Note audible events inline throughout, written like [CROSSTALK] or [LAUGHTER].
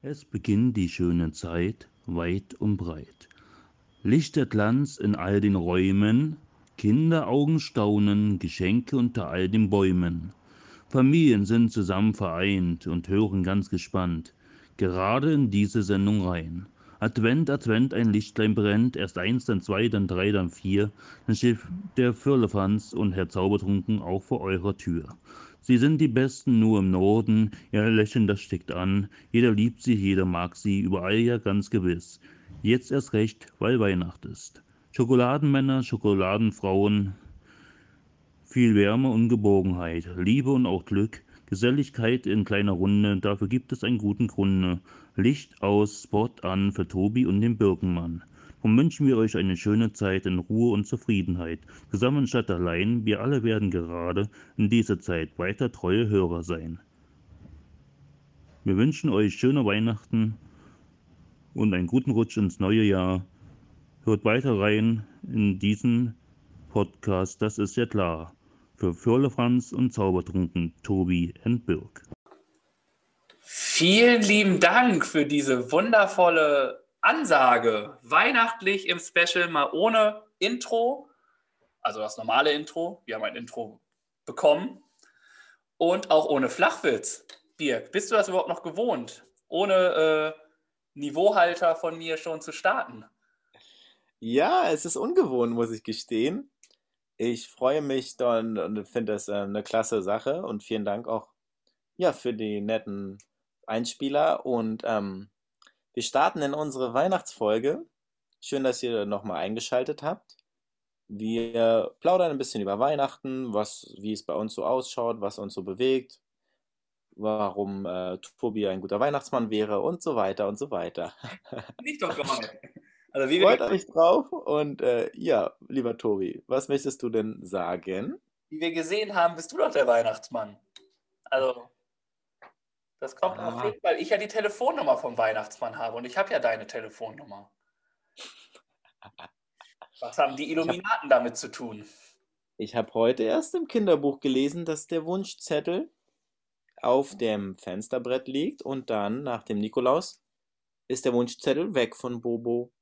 Es beginnt die schöne Zeit, weit und breit. Lichterglanz in all den Räumen, Kinderaugen staunen, Geschenke unter all den Bäumen. Familien sind zusammen vereint und hören ganz gespannt, gerade in diese Sendung rein. Advent, Advent, ein Lichtlein brennt, erst eins, dann zwei, dann drei, dann vier, dann steht der Firlefanz und Herr Zaubertrunken auch vor eurer Tür. Sie sind die Besten nur im Norden, ihr Lächeln, das steckt an, jeder liebt sie, jeder mag sie, überall ja ganz gewiss. Jetzt erst recht, weil Weihnacht ist. Schokoladenmänner, Schokoladenfrauen, viel Wärme und Geborgenheit, Liebe und auch Glück, Geselligkeit in kleiner Runde, dafür gibt es einen guten Grunde. Licht aus, Spot an für Tobi und den Birkenmann. Darum wünschen wir euch eine schöne Zeit in Ruhe und Zufriedenheit. Zusammen statt allein, wir alle werden gerade in dieser Zeit weiter treue Hörer sein. Wir wünschen euch schöne Weihnachten und einen guten Rutsch ins neue Jahr. Hört weiter rein in diesen Podcast, das ist ja klar. Für Firlefanz und Zaubertrunken, Tobi und Birk. Vielen lieben Dank für diese wundervolle Ansage. Weihnachtlich im Special, mal ohne Intro. Also das normale Intro. Wir haben ein Intro bekommen. Und auch ohne Flachwitz. Birk, bist du das überhaupt noch gewohnt? Ohne äh, Niveauhalter von mir schon zu starten? Ja, es ist ungewohnt, muss ich gestehen. Ich freue mich dann und finde das äh, eine klasse Sache und vielen Dank auch ja, für die netten Einspieler. Und ähm, wir starten in unsere Weihnachtsfolge. Schön, dass ihr nochmal eingeschaltet habt. Wir plaudern ein bisschen über Weihnachten, was, wie es bei uns so ausschaut, was uns so bewegt, warum äh, Tobi ein guter Weihnachtsmann wäre und so weiter und so weiter. Nicht doch gar Also wie [LAUGHS] Freut euch drauf und äh, ja, lieber Tobi, was möchtest du denn sagen? Wie wir gesehen haben, bist du doch der Weihnachtsmann. Also, das kommt ah. auf jeden Fall, ich ja die Telefonnummer vom Weihnachtsmann habe und ich habe ja deine Telefonnummer. Was haben die Illuminaten hab, damit zu tun? Ich habe heute erst im Kinderbuch gelesen, dass der Wunschzettel auf dem Fensterbrett liegt und dann nach dem Nikolaus ist der Wunschzettel weg von Bobo.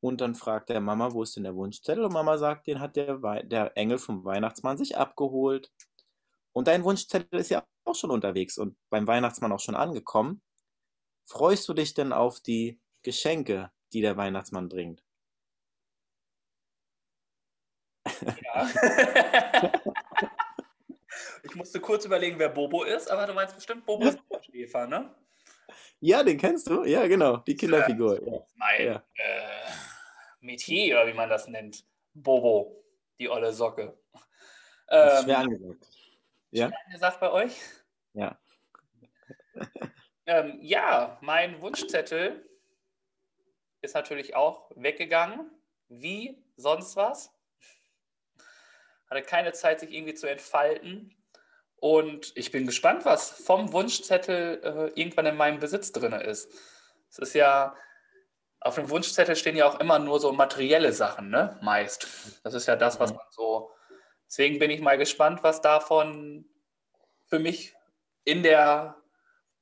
Und dann fragt der Mama, wo ist denn der Wunschzettel? Und Mama sagt, den hat der, We der Engel vom Weihnachtsmann sich abgeholt. Und dein Wunschzettel ist ja auch schon unterwegs und beim Weihnachtsmann auch schon angekommen. Freust du dich denn auf die Geschenke, die der Weihnachtsmann bringt? Ja. [LAUGHS] ich musste kurz überlegen, wer Bobo ist, aber du meinst bestimmt Bobo ist Schäfer, ne? Ja, den kennst du? Ja, genau, die Kinderfigur. Ja. Mein ja. Äh, Metier, oder wie man das nennt. Bobo, die olle Socke. Ähm, schwer angesagt. Ja? Angesagt bei euch? Ja. [LAUGHS] ähm, ja, mein Wunschzettel ist natürlich auch weggegangen. Wie sonst was. Hatte keine Zeit, sich irgendwie zu entfalten. Und ich bin gespannt, was vom Wunschzettel äh, irgendwann in meinem Besitz drin ist. Es ist ja, auf dem Wunschzettel stehen ja auch immer nur so materielle Sachen, ne? Meist. Das ist ja das, was mhm. man so. Deswegen bin ich mal gespannt, was davon für mich in der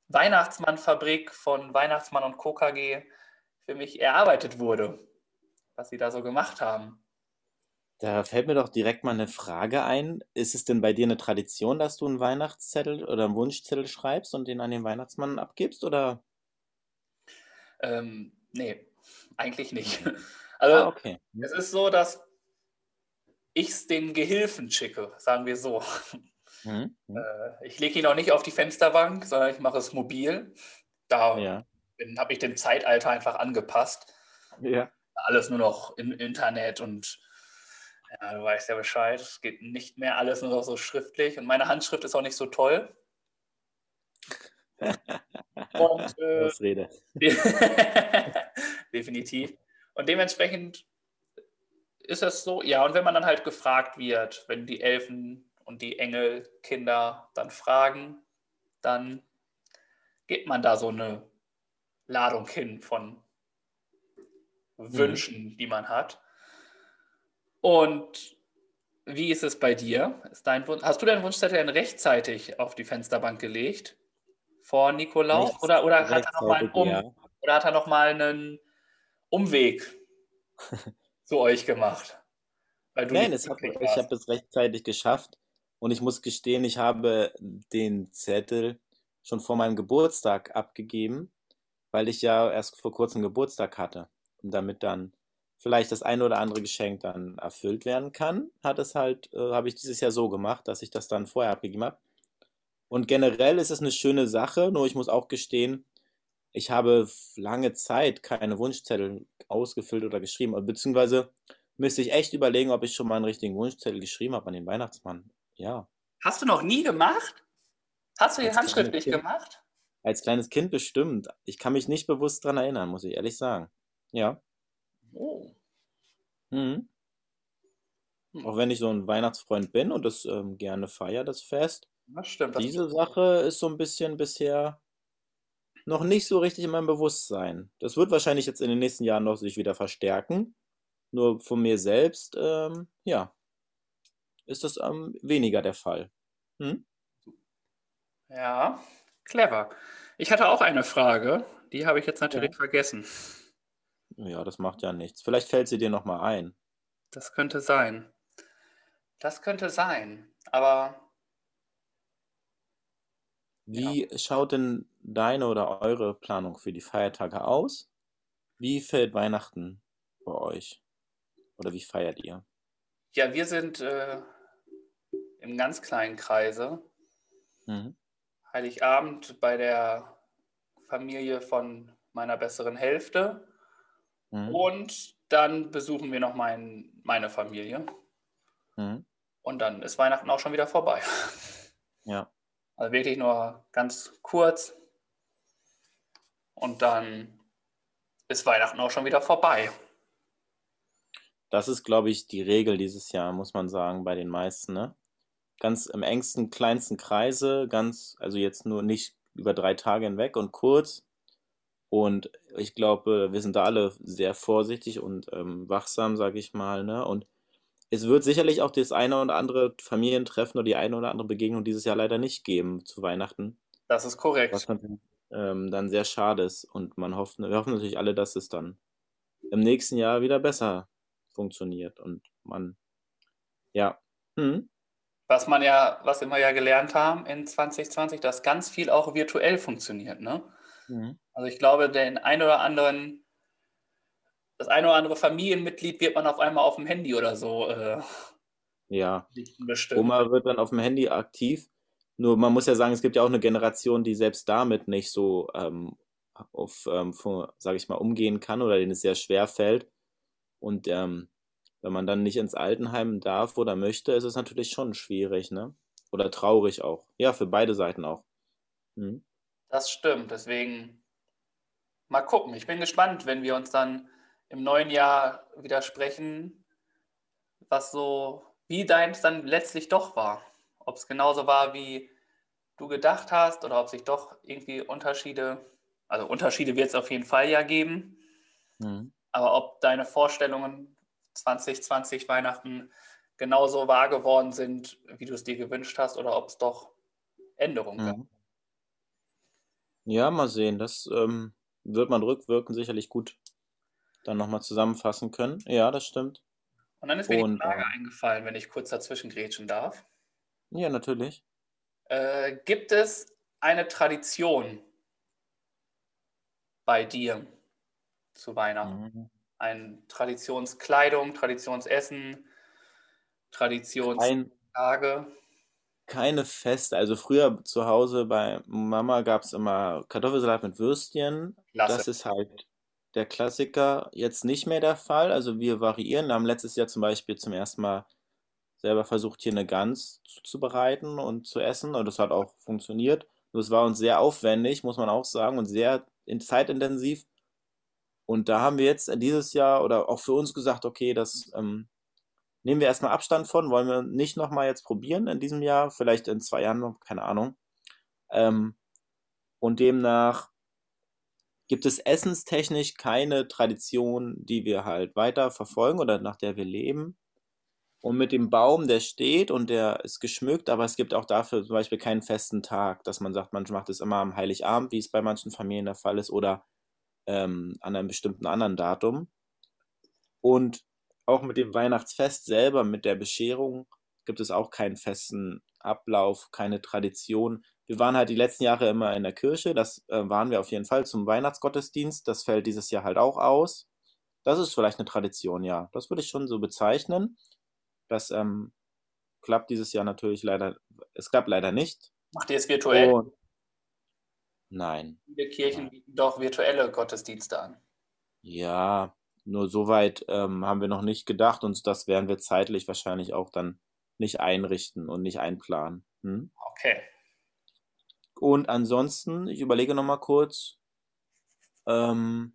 Weihnachtsmann-Fabrik von Weihnachtsmann und Co. KG für mich erarbeitet wurde, was sie da so gemacht haben. Da fällt mir doch direkt mal eine Frage ein. Ist es denn bei dir eine Tradition, dass du einen Weihnachtszettel oder einen Wunschzettel schreibst und den an den Weihnachtsmann abgibst, oder? Ähm, nee, eigentlich nicht. [LAUGHS] Also, ah, okay. es ist so, dass ich es den Gehilfen schicke, sagen wir so. Mhm. Äh, ich lege ihn auch nicht auf die Fensterbank, sondern ich mache es mobil. Da ja. habe ich dem Zeitalter einfach angepasst. Ja. Alles nur noch im Internet und ja, du weißt ja Bescheid. Es geht nicht mehr alles nur noch so schriftlich und meine Handschrift ist auch nicht so toll. [LAUGHS] und, äh, Ausrede. [LAUGHS] definitiv. Und dementsprechend ist es so, ja, und wenn man dann halt gefragt wird, wenn die Elfen und die Engelkinder dann fragen, dann gibt man da so eine Ladung hin von Wünschen, mhm. die man hat. Und wie ist es bei dir? Ist dein Wunsch, hast du deinen Wunschzettel denn rechtzeitig auf die Fensterbank gelegt? vor Nikolaus? Oder, oder, hat er noch mal einen um, ja. oder hat er noch mal einen Umweg [LAUGHS] zu euch gemacht? Nein, hab, ich habe es rechtzeitig geschafft und ich muss gestehen, ich habe den Zettel schon vor meinem Geburtstag abgegeben, weil ich ja erst vor kurzem Geburtstag hatte. Und damit dann vielleicht das eine oder andere Geschenk dann erfüllt werden kann, hat es halt, äh, habe ich dieses Jahr so gemacht, dass ich das dann vorher abgegeben habe. Und generell ist es eine schöne Sache, nur ich muss auch gestehen, ich habe lange Zeit keine Wunschzettel ausgefüllt oder geschrieben, beziehungsweise müsste ich echt überlegen, ob ich schon mal einen richtigen Wunschzettel geschrieben habe an den Weihnachtsmann. Ja, Hast du noch nie gemacht? Hast du Als handschriftlich Kind. gemacht? als kleines Kind bestimmt. Ich kann mich nicht bewusst dran erinnern, muss ich ehrlich sagen. Ja. Oh. Mhm. Hm. Auch wenn ich so ein Weihnachtsfreund bin und das ähm, gerne feiere, das Fest. Das stimmt. Das Diese Sache ist so ein bisschen bisher noch nicht so richtig in meinem Bewusstsein. Das wird wahrscheinlich jetzt in den nächsten Jahren noch sich wieder verstärken. Nur von mir selbst, ähm, ja, ist das ähm, weniger der Fall. Hm? Ja, clever. Ich hatte auch eine Frage, die habe ich jetzt natürlich Ja. vergessen. Ja, das macht ja nichts. Vielleicht fällt sie dir noch mal ein. Das könnte sein. Das könnte sein. Aber Wie schaut denn deine oder eure Planung für die Feiertage aus? Wie fällt Weihnachten bei euch? Oder wie feiert ihr? ja, wir sind äh, im ganz kleinen Kreise. Mhm. Heiligabend bei der Familie von meiner besseren Hälfte. Mhm. Und dann besuchen wir noch mein, meine Familie. Mhm. Und dann ist Weihnachten auch schon wieder vorbei. [LAUGHS] Ja. Also wirklich nur ganz kurz. Und dann ist Weihnachten auch schon wieder vorbei. Das ist, glaube ich, die Regel dieses Jahr, muss man sagen, bei den meisten, ne? Ganz im engsten, kleinsten Kreise, ganz, also jetzt nur nicht über drei Tage hinweg und kurz. Und ich glaube, wir sind da alle sehr vorsichtig und ähm, wachsam, sage ich mal, ne? Und es wird sicherlich auch das eine oder andere Familientreffen oder die eine oder andere Begegnung dieses Jahr leider nicht geben zu Weihnachten, Das ist korrekt. was natürlich ähm, dann sehr schade ist. Und man hofft, wir hoffen natürlich alle, dass es dann im nächsten Jahr wieder besser funktioniert und man, ja, hm, Was man ja, was wir ja gelernt haben in 2020, dass ganz viel auch virtuell funktioniert. Ne? mhm. Also ich glaube, den ein oder anderen, das ein oder andere Familienmitglied wird man auf einmal auf dem Handy oder so äh, ja, bestimmt. Oma wird dann auf dem Handy aktiv. Nur man muss ja sagen, es gibt ja auch eine Generation, die selbst damit nicht so ähm, auf, ähm, sage ich mal, umgehen kann oder denen es sehr schwer fällt. Und ähm, wenn man dann nicht ins Altenheim darf oder möchte, ist es natürlich schon schwierig, ne? Oder traurig auch. Ja, für beide Seiten auch. Mhm. Das stimmt. Deswegen mal gucken. Ich bin gespannt, wenn wir uns dann im neuen Jahr wieder sprechen, was so, wie deins dann letztlich doch war. Ob es genauso war, wie du gedacht hast, oder ob sich doch irgendwie Unterschiede, also Unterschiede wird es auf jeden Fall ja geben, Mhm. aber ob deine Vorstellungen 2020 Weihnachten genauso wahr geworden sind, wie du es dir gewünscht hast, oder ob es doch Änderungen gab. Mhm. Ja, mal sehen. Das ähm, wird man rückwirkend sicherlich gut dann nochmal zusammenfassen können. Ja, das stimmt. Und dann ist mir die Und, Frage ähm, eingefallen, wenn ich kurz dazwischen grätschen darf. Ja, natürlich. Äh, gibt es eine Tradition bei dir zu Weihnachten? Mhm. Eine Traditionskleidung, Traditionsessen, Traditionstage? Ein, keine feste. Also früher zu Hause bei Mama gab es immer Kartoffelsalat mit Würstchen. Klasse. Das ist halt der Klassiker. Jetzt nicht mehr der Fall. Also wir variieren. Wir haben letztes Jahr zum Beispiel zum ersten Mal selber versucht, hier eine Gans zuzubereiten und zu essen. Und das hat auch funktioniert. Nur es war uns sehr aufwendig, muss man auch sagen, und sehr in- zeitintensiv. Und da haben wir jetzt dieses Jahr oder auch für uns gesagt, okay, das ähm, nehmen wir erstmal Abstand von, wollen wir nicht nochmal jetzt probieren in diesem Jahr, vielleicht in zwei Jahren noch, keine Ahnung. Ähm, und demnach gibt es essenstechnisch keine Tradition, die wir halt weiter verfolgen oder nach der wir leben. Und mit dem Baum, der steht und der ist geschmückt, aber es gibt auch dafür zum Beispiel keinen festen Tag, dass man sagt, man macht es immer am Heiligabend, wie es bei manchen Familien der Fall ist, oder ähm, an einem bestimmten anderen Datum. Und auch mit dem Weihnachtsfest selber, mit der Bescherung, gibt es auch keinen festen Ablauf, keine Tradition. Wir waren halt die letzten Jahre immer in der Kirche, das äh, waren wir auf jeden Fall zum Weihnachtsgottesdienst. Das fällt dieses Jahr halt auch aus. Das ist vielleicht eine Tradition, ja. Das würde ich schon so bezeichnen. Das ähm, klappt dieses Jahr natürlich leider, es klappt leider nicht. Macht ihr es virtuell? Und nein. Viele Kirchen bieten doch virtuelle Gottesdienste an. Ja, nur soweit ähm, haben wir noch nicht gedacht und das werden wir zeitlich wahrscheinlich auch dann nicht einrichten und nicht einplanen. Hm? Okay. Und ansonsten, ich überlege noch mal kurz. Ähm,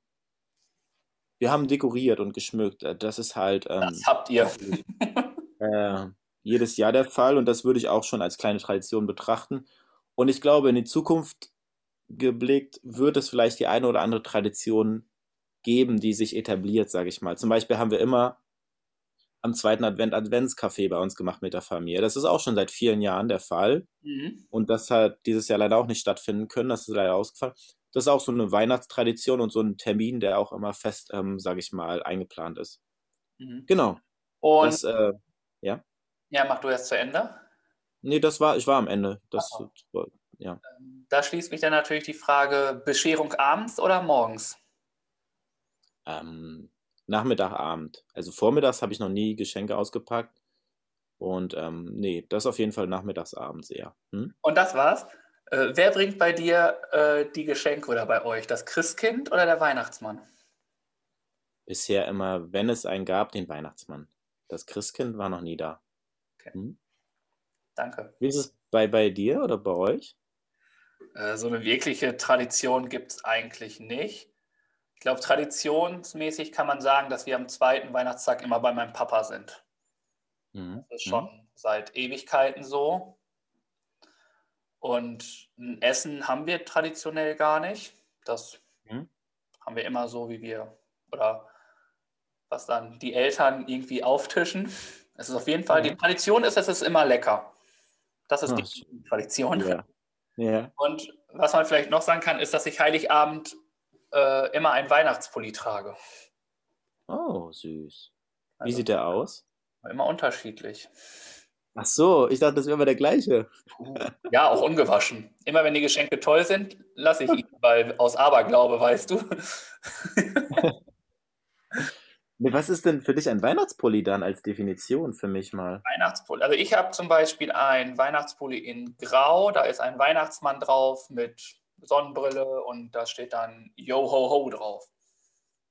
wir haben dekoriert und geschmückt. Äh, Das ist halt ähm, Das habt ihr. [LAUGHS] äh, jedes Jahr der Fall und das würde ich auch schon als kleine Tradition betrachten. Und ich glaube, in die Zukunft geblickt wird es vielleicht die eine oder andere Tradition geben, die sich etabliert, sage ich mal. Zum Beispiel haben wir immer am zweiten Advent Adventskaffee bei uns gemacht mit der Familie. Das ist auch schon seit vielen Jahren der Fall. Mhm. Und das hat dieses Jahr leider auch nicht stattfinden können. Das ist leider ausgefallen. Das ist auch so eine Weihnachtstradition und so ein Termin, der auch immer fest, ähm, sage ich mal, eingeplant ist. Mhm. Genau. Und Das, äh, ja. ja, mach du erst zu Ende. Nee, das war, ich war am Ende. Das, ja. Da schließt mich dann natürlich die Frage: Bescherung abends oder morgens? Ähm, Nachmittag, Abend. Also vormittags habe ich noch nie Geschenke ausgepackt. Und ähm, nee, das auf jeden Fall nachmittags, abends eher. Hm? Und das war's. Äh, wer bringt bei dir äh, die Geschenke oder bei euch? Das Christkind oder der Weihnachtsmann? Bisher immer, wenn es einen gab, den Weihnachtsmann. Das Christkind war noch nie da. Okay. Hm? Danke. Wie ist es bei, bei dir oder bei euch? Äh, so eine wirkliche Tradition gibt es eigentlich nicht. Ich glaube, traditionsmäßig kann man sagen, dass wir am zweiten Weihnachtstag immer bei meinem Papa sind. Mhm. Das ist schon seit Ewigkeiten so. Und ein Essen haben wir traditionell gar nicht. Das Mhm. haben wir immer so, wie wir, oder was dann die Eltern irgendwie auftischen. Es ist auf jeden Fall, die Mhm. Tradition ist, es ist immer lecker. Das ist Ach, die Tradition. Ja. Ja. Und was man vielleicht noch sagen kann, ist, dass ich Heiligabend äh, immer einen Weihnachtspulli trage. Oh, süß. Wie Also, sieht der aus? Immer unterschiedlich. Ach so, ich dachte, das wäre immer der gleiche. Ja, auch ungewaschen. Immer wenn die Geschenke toll sind, lasse ich ihn, weil aus Aberglaube, weißt du. [LAUGHS] Was ist denn für dich ein Weihnachtspulli dann als Definition für mich mal? Weihnachtspulli. Also ich habe zum Beispiel einen Weihnachtspulli in Grau, da ist ein Weihnachtsmann drauf mit Sonnenbrille und da steht dann Yo ho ho drauf.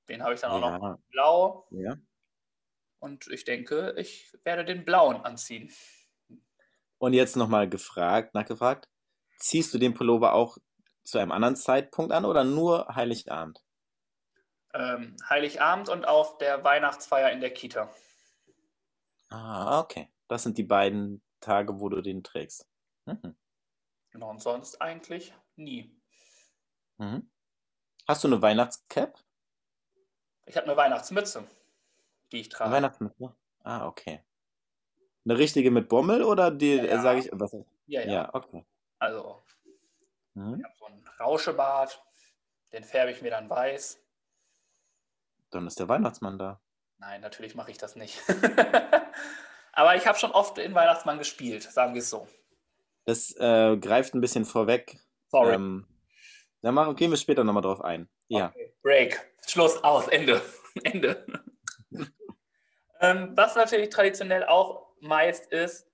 Den habe ich dann auch noch Ja, in Blau ja. und ich denke, ich werde den blauen anziehen. Und jetzt nochmal gefragt, nachgefragt, ziehst du den Pullover auch zu einem anderen Zeitpunkt an oder nur Heiligabend? Ähm, Heiligabend und auf der Weihnachtsfeier in der Kita. Ah, okay. Das sind die beiden Tage, wo du den trägst. Mhm. Genau, und sonst eigentlich nie. Mhm. Hast du eine Weihnachtscap? Ich habe eine Weihnachtsmütze, die ich Eine trage. Weihnachtsmütze? Ah, okay. Eine richtige mit Bommel oder die, Ja, ja. sage ich, was? Ja, ja. Ja, okay. Also, Mhm. ich habe so einen Rauschebart, den färbe ich mir dann weiß. Dann ist der Weihnachtsmann da. Nein, natürlich mache ich das nicht. [LAUGHS] Aber ich habe schon oft in Weihnachtsmann gespielt, sagen wir es so. Das äh, greift ein bisschen vorweg. Sorry. Ähm, dann machen, gehen wir später nochmal drauf ein. Ja. Okay. Break. Schluss, aus, Ende. [LAUGHS] Ende. [LAUGHS] ähm, was natürlich traditionell auch meist ist,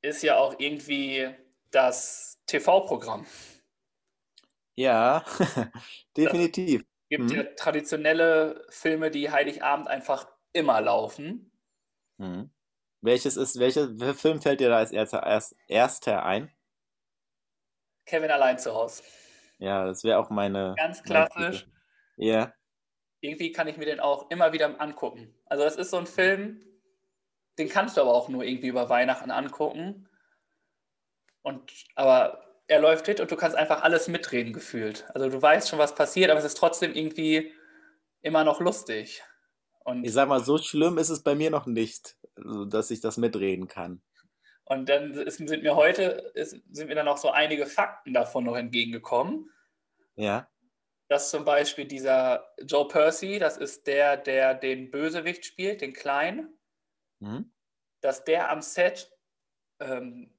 ist ja auch irgendwie das TV-Programm. Ja, [LAUGHS] definitiv. Es gibt Mhm. ja traditionelle Filme, die Heiligabend einfach immer laufen. Mhm. Welches ist, welcher, Film fällt dir da als erster, erst, erster ein? Kevin allein zu Hause. Ja, das wäre auch meine. Ganz klassisch. Ja. Irgendwie kann ich mir den auch immer wieder angucken. Also das ist so ein Film, den kannst du aber auch nur irgendwie über Weihnachten angucken. Und aber er läuft hit und du kannst einfach alles mitreden gefühlt. Also du weißt schon, was passiert, aber es ist trotzdem irgendwie immer noch lustig. Und Ich sag mal, so schlimm ist es bei mir noch nicht. dass ich das mitreden kann. Und dann ist, sind mir heute ist, sind mir dann auch so einige Fakten davon noch entgegengekommen. Ja. Dass zum Beispiel dieser Joe Percy, das ist der, der den Bösewicht spielt, den Kleinen, Mhm. dass der am Set ähm,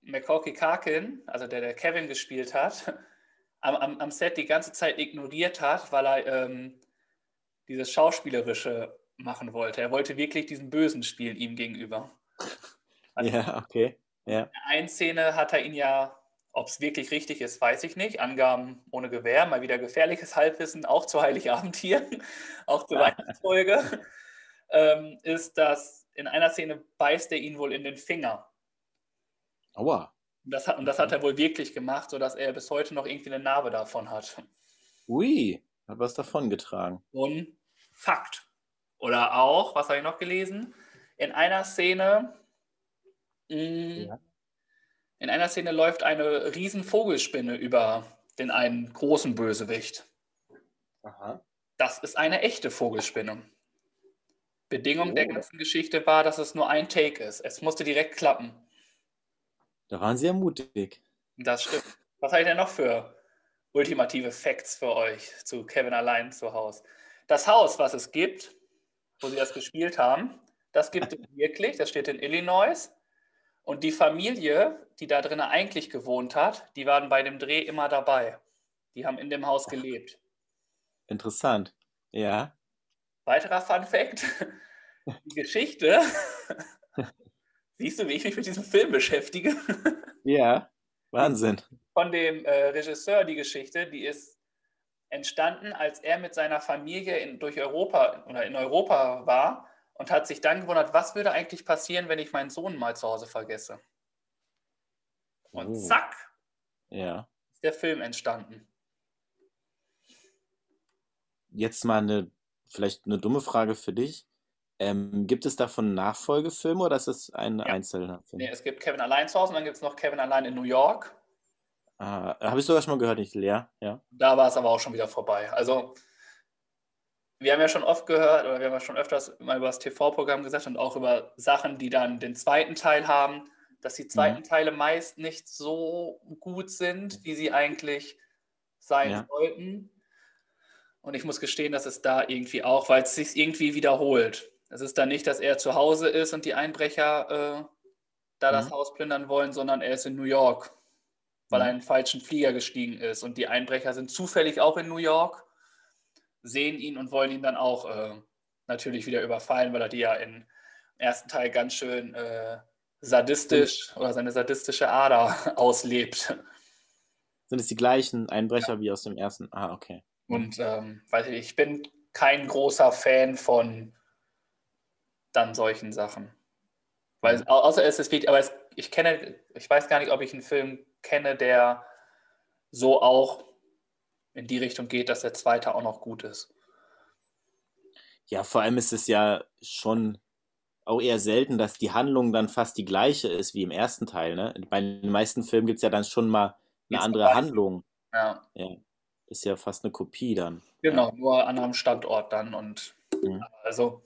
Macaulay Karkin, also der, der Kevin gespielt hat, [LAUGHS] am, am, am Set die ganze Zeit ignoriert hat, weil er ähm, dieses Schauspielerische machen wollte. Er wollte wirklich diesen Bösen spielen ihm gegenüber. Also Ja, okay. Ja. in der einen Szene hat er ihn ja, ob es wirklich richtig ist, weiß ich nicht. Angaben ohne Gewehr, mal wieder gefährliches Halbwissen, auch zu Heiligabend hier, [LAUGHS] auch zur Weihnachtsfolge, ähm, ist, dass in einer Szene beißt er ihn wohl in den Finger. Aua. Und das, hat, und das hat er wohl wirklich gemacht, sodass er bis heute noch irgendwie eine Narbe davon hat. Ui, hat was davon getragen. So ein Fakt. Oder auch, was habe ich noch gelesen? In einer Szene, Ja. in einer Szene läuft eine riesen Vogelspinne über den einen großen Bösewicht. Aha. Das ist eine echte Vogelspinne. Bedingung der Oh. ganzen Geschichte war, dass es nur ein Take ist. Es musste direkt klappen. Da waren sie ja mutig. Das stimmt. Was habe ich denn noch für ultimative Facts für euch zu Kevin allein zu Hause? Das Haus, was es gibt, wo sie das gespielt haben, das gibt es [LAUGHS] wirklich. Das steht in Illinois. Und die Familie, die da drinnen eigentlich gewohnt hat, die waren bei dem Dreh immer dabei. Die haben in dem Haus gelebt. Interessant. Ja. Weiterer Fun Fact: [LAUGHS] Die Geschichte. Siehst du, wie ich mich mit diesem Film beschäftige? Ja. Wahnsinn. von dem äh, Regisseur die Geschichte, die ist entstanden, als er mit seiner Familie in, durch Europa oder in Europa war und hat sich dann gewundert, was würde eigentlich passieren, wenn ich meinen Sohn mal zu Hause vergesse. Und Oh. zack, Ja. ist der Film entstanden. Jetzt mal eine, vielleicht eine dumme Frage für dich. Ähm, gibt es davon Nachfolgefilme oder ist es ein Ja. einzelner Film? Nee, es gibt Kevin allein zu Hause und dann gibt es noch Kevin allein in New York. Ah, Habe ich sogar schon mal gehört, nicht leer. Ja. Da war es aber auch schon wieder vorbei. Also, wir haben ja schon oft gehört, oder wir haben ja schon öfters mal über das TV-Programm gesagt und auch über Sachen, die dann den zweiten Teil haben, dass die zweiten Teile meist nicht so gut sind, wie sie eigentlich sein Ja. sollten. Und ich muss gestehen, dass es da irgendwie auch, weil es sich irgendwie wiederholt. Es ist dann nicht, dass er zu Hause ist und die Einbrecher äh, da das Mhm. Haus plündern wollen, sondern er ist in New York, weil Mhm. er in einen falschen Flieger gestiegen ist. Und die Einbrecher sind zufällig auch in New York, sehen ihn und wollen ihn dann auch äh, natürlich wieder überfallen, weil er die ja im ersten Teil ganz schön äh, sadistisch oder seine sadistische Ader [LAUGHS] auslebt. Sind es die gleichen Einbrecher wie aus dem ersten? Ah, okay. Und ähm, weiß ich, ich bin kein großer Fan von dann solchen Sachen. Weil, au- außer es ist aber es, ich kenne, ich weiß gar nicht, ob ich einen Film kenne, der so auch in die Richtung geht, dass der zweite auch noch gut ist. Ja, vor allem ist es ja schon auch eher selten, dass die Handlung dann fast die gleiche ist wie im ersten Teil. Ne? Bei den meisten Filmen gibt es ja dann schon mal eine Geht's andere. Handlung. Ja, Ja. Ist ja fast eine Kopie dann. genau, nur an anderem Standort dann und Mhm. also,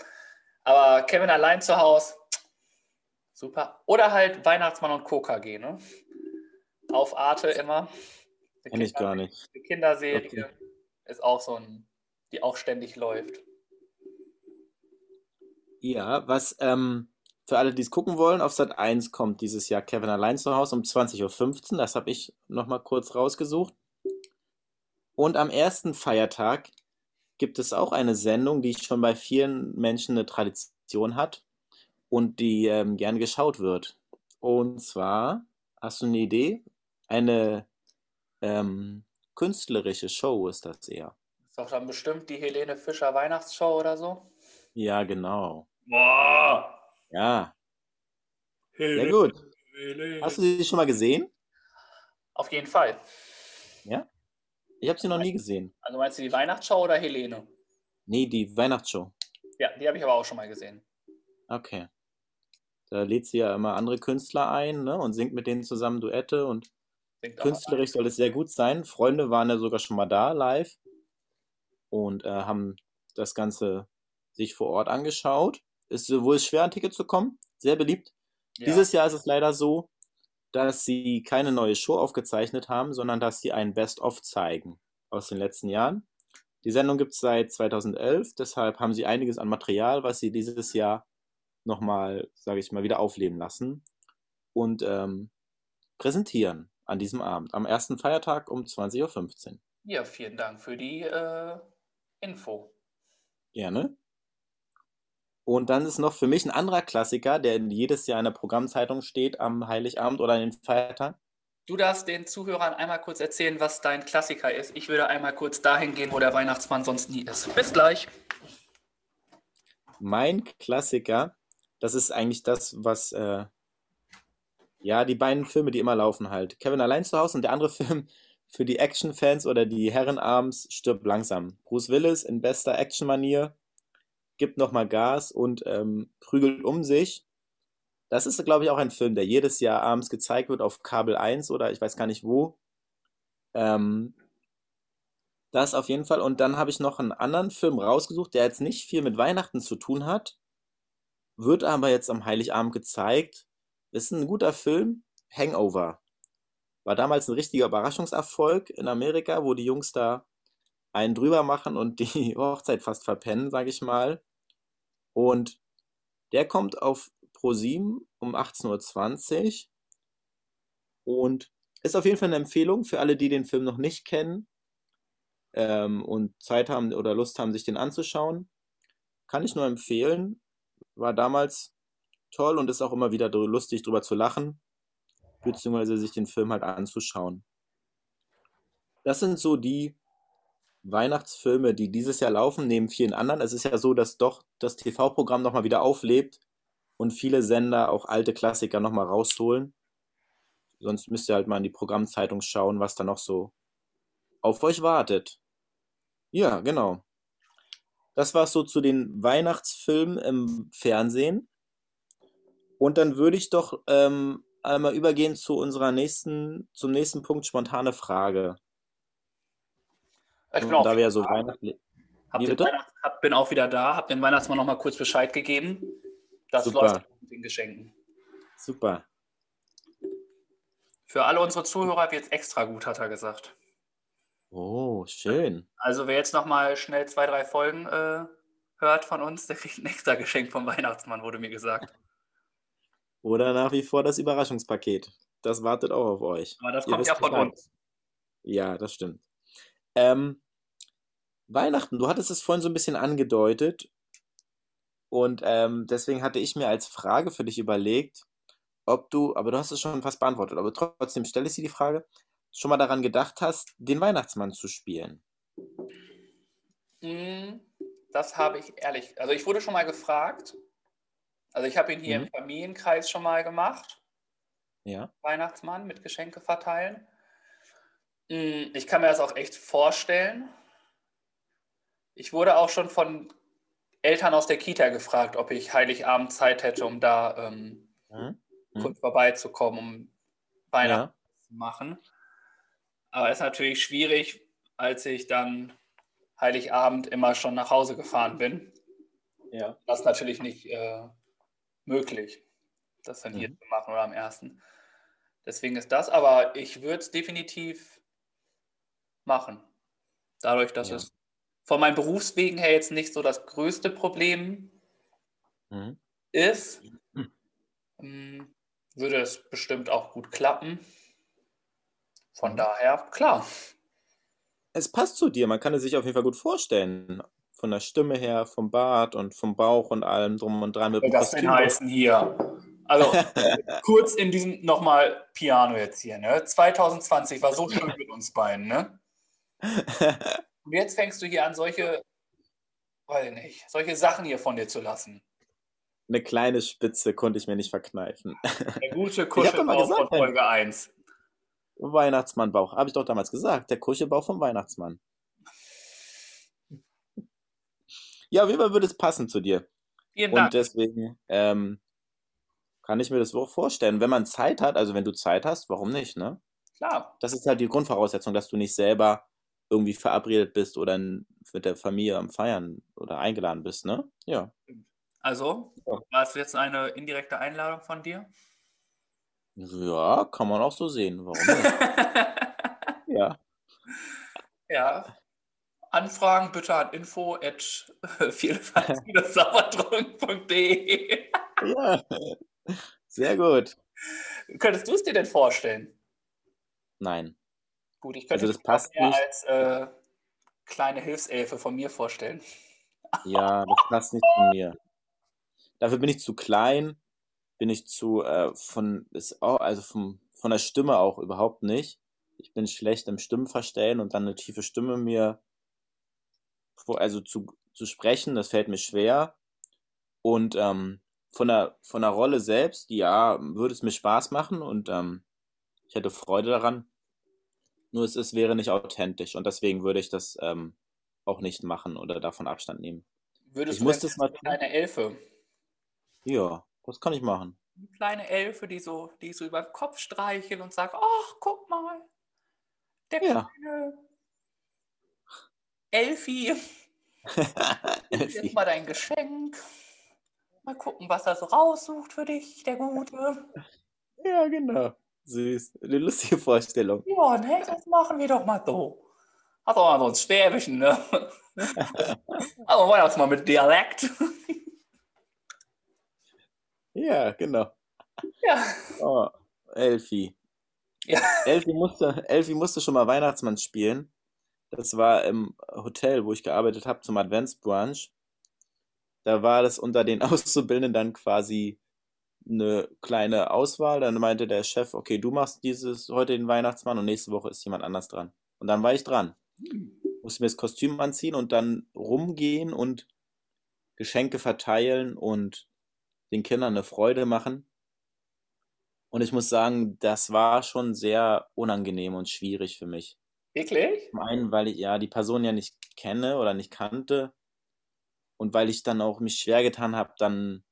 aber Kevin allein zu Hause, super. Oder halt Weihnachtsmann und KKG, ne? Auf Arte immer. Die Kenn ich Kinder- gar nicht. Die Kinderserie Okay. ist auch so ein, die auch ständig läuft. Ja, was ähm, für alle, die es gucken wollen, auf Sat 1 kommt dieses Jahr Kevin allein zu Hause um 20.15 Uhr. Das habe ich nochmal kurz rausgesucht. Und am ersten Feiertag gibt es auch eine Sendung, die schon bei vielen Menschen eine Tradition hat und die ähm, gern geschaut wird. Und zwar, hast du eine Idee? Eine ähm, künstlerische Show ist das eher. Ist doch dann bestimmt die Helene Fischer Weihnachtsshow oder so. Ja, genau. Boah! Ja, sehr Helene, gut. Helene. Hast du sie schon mal gesehen? Auf jeden Fall. Ich habe sie noch nie gesehen. Also meinst du die Weihnachtsshow oder Helene? Nee, die Weihnachtsshow. Ja, die habe ich aber auch schon mal gesehen. Okay. Da lädt sie ja immer andere Künstler ein, ne? Und singt mit denen zusammen Duette und Auch künstlerisch soll es sehr gut sein. Freunde waren ja sogar schon mal da live. und und äh, haben das Ganze sich vor Ort angeschaut. ist wohl schwer, ein Ticket zu kommen. Sehr beliebt. Ja. Dieses Jahr ist es leider so, dass sie keine neue Show aufgezeichnet haben, sondern dass sie ein Best-of zeigen aus den letzten Jahren. Die Sendung gibt es seit 2011, deshalb haben sie einiges an Material, was sie dieses Jahr nochmal, sage ich mal, wieder aufleben lassen und ähm, präsentieren an diesem Abend, am ersten Feiertag um 20.15 Uhr. ja, vielen Dank für die äh, Info. Gerne. Und dann ist noch für mich ein anderer Klassiker, der jedes Jahr in der Programmzeitung steht am Heiligabend oder an den Feiertag. Du darfst den Zuhörern einmal kurz erzählen, was dein Klassiker ist. Ich würde einmal kurz dahin gehen, wo der Weihnachtsmann sonst nie ist. Bis gleich. Mein Klassiker, das ist eigentlich das, was, äh, ja, die beiden Filme, die immer laufen halt. Kevin allein zu Hause und der andere [LAUGHS] Film für die Actionfans oder die Herrenarms stirbt langsam. Bruce Willis in bester Actionmanier gibt nochmal Gas und ähm, prügelt um sich. Das ist, glaube ich, auch ein Film, der jedes Jahr abends gezeigt wird auf Kabel 1 oder ich weiß gar nicht wo. Ähm, das auf jeden Fall. Und dann habe ich noch einen anderen Film rausgesucht, der jetzt nicht viel mit Weihnachten zu tun hat, wird aber jetzt am Heiligabend gezeigt. Ist ein guter Film, Hangover. War damals ein richtiger Überraschungserfolg in Amerika, wo die Jungs da einen drüber machen und die [LAUGHS] Hochzeit fast verpennen, sage ich mal. Und der kommt auf Pro7 um 18.20 Uhr und ist auf jeden Fall eine Empfehlung für alle, die den Film noch nicht kennen ähm, und Zeit haben oder Lust haben, sich den anzuschauen. Kann ich nur empfehlen. War damals toll und ist auch immer wieder lustig drüber zu lachen, beziehungsweise sich den Film halt anzuschauen. Das sind so die Weihnachtsfilme, die dieses Jahr laufen, neben vielen anderen. Es ist ja so, dass doch das TV-Programm nochmal wieder auflebt und viele Sender auch alte Klassiker nochmal rausholen. Sonst müsst ihr halt mal in die Programmzeitung schauen, was da noch so auf euch wartet. Ja, genau. Das war so zu den Weihnachtsfilmen im Fernsehen. Und dann würde ich doch ähm, einmal übergehen zu unserer nächsten, zum nächsten Punkt, spontane Frage. Ich bin auch, da wir ja so da. weihnachtlich. hab hab, bin auch wieder da, habe den Weihnachtsmann noch mal kurz Bescheid gegeben. Das Super. läuft mit den Geschenken. Super. Für alle unsere Zuhörer wird es extra gut, hat er gesagt. Oh, schön. Also wer jetzt noch mal schnell zwei, drei Folgen äh, hört von uns, der kriegt ein extra Geschenk vom Weihnachtsmann, wurde mir gesagt. Oder nach wie vor das Überraschungspaket. Das wartet auch auf euch. Aber das Ihr kommt ja von Bescheid. uns. Ja, das stimmt. Ähm, Weihnachten, du hattest es vorhin so ein bisschen angedeutet. Und ähm, deswegen hatte ich mir als Frage für dich überlegt, ob du, aber du hast es schon fast beantwortet, aber trotzdem stelle ich dir die Frage, schon mal daran gedacht hast, den Weihnachtsmann zu spielen. Mm, Das habe ich ehrlich, also ich wurde schon mal gefragt. Also ich habe ihn hier Mhm. im Familienkreis schon mal gemacht. Ja. Weihnachtsmann mit Geschenke verteilen. Mm, Ich kann mir das auch echt vorstellen. Ich wurde auch schon von Eltern aus der Kita gefragt, ob ich Heiligabend Zeit hätte, um da ähm, Mhm. Mhm. kurz vorbeizukommen, um Weihnachten Ja. zu machen. Aber es ist natürlich schwierig, als ich dann Heiligabend immer schon nach Hause gefahren bin. Ja. Das ist natürlich nicht äh, möglich, das dann hier Mhm. zu machen oder am ersten. Deswegen ist das, aber ich würde es definitiv machen. Dadurch, dass Ja. es von meinen Berufswegen her jetzt nicht so das größte Problem Mhm. ist, Hm. ähm, würde es bestimmt auch gut klappen. Von Mhm. daher, klar. Es passt zu dir, man kann es sich auf jeden Fall gut vorstellen. Von der Stimme her, vom Bart und vom Bauch und allem drum und dran mit das denn heißen hier? Also [LAUGHS] kurz in diesem nochmal Piano jetzt hier. Ne? 2020 war so schön mit uns beiden. Ne? [LAUGHS] Und jetzt fängst du hier an, solche, weiß ich nicht, solche Sachen hier von dir zu lassen. Eine kleine Spitze konnte ich mir nicht verkneifen. Der gute Kuschelbauch von Folge 1. Weihnachtsmannbauch, habe ich doch damals gesagt. Der Kuschelbauch vom Weihnachtsmann. Ja, auf jeden Fall würde es passen zu dir. Vielen Und Dank. deswegen ähm, kann ich mir das auch vorstellen. Wenn man Zeit hat, also wenn du Zeit hast, warum nicht, ne? Klar. Das ist halt die Grundvoraussetzung, dass du nicht selber irgendwie verabredet bist oder mit der Familie am Feiern oder eingeladen bist, ne? Ja. Also, war es jetzt eine indirekte Einladung von dir? Ja, kann man auch so sehen. Warum nicht? [LAUGHS] Ja. ja. Anfragen bitte an info at. [LAUGHS] Ja. Sehr gut. Könntest du es dir denn vorstellen? Nein. Gut, ich könnte Also das passt eher nicht. als äh, kleine Hilfselfe von mir vorstellen. Ja, das passt nicht zu mir. Dafür bin ich zu klein, bin ich zu äh, von ist auch, also vom, von der Stimme auch überhaupt nicht. Ich bin schlecht im Stimmenverstellen und dann eine tiefe Stimme mir also zu, zu sprechen, das fällt mir schwer. Und ähm, von der von der Rolle selbst, ja, würde es mir Spaß machen und ähm, ich hätte Freude daran. Nur es, es wäre nicht authentisch und deswegen würde ich das ähm, auch nicht machen oder davon Abstand nehmen. Würdest Ich du muss denn das mal eine kleine Elfe, Ja, das kann ich machen. eine kleine Elfe, die so, die so über den Kopf streichelt und sagt, ach, guck mal, der Ja. kleine Elfi, [LAUGHS] Elfi. mal dein Geschenk. Mal gucken, was er so raussucht für dich, der Gute. Ja, genau. Süß. Eine lustige Vorstellung. Ja, ne, das machen wir doch mal so. Hast auch mal so ein Schwäbischen, ne? [LAUGHS] Also war das mal mit Dialekt. Ja, genau. Ja. Oh, Elfi. Ja. Elfi musste, Elfi musste schon mal Weihnachtsmann spielen. Das war im Hotel, wo ich gearbeitet habe, zum Adventsbrunch. Da war das unter den [LAUGHS] Auszubildenden dann quasi eine kleine Auswahl. Dann meinte der Chef, okay, du machst dieses heute den Weihnachtsmann und nächste Woche ist jemand anders dran. Und dann war ich dran. Musste mir das Kostüm anziehen und dann rumgehen und Geschenke verteilen und den Kindern eine Freude machen. Und ich muss sagen, das war schon sehr unangenehm und schwierig für mich. Wirklich? Zum einen, weil ich ja die Person ja nicht kenne oder nicht kannte und weil ich dann auch mich schwer getan habe, dann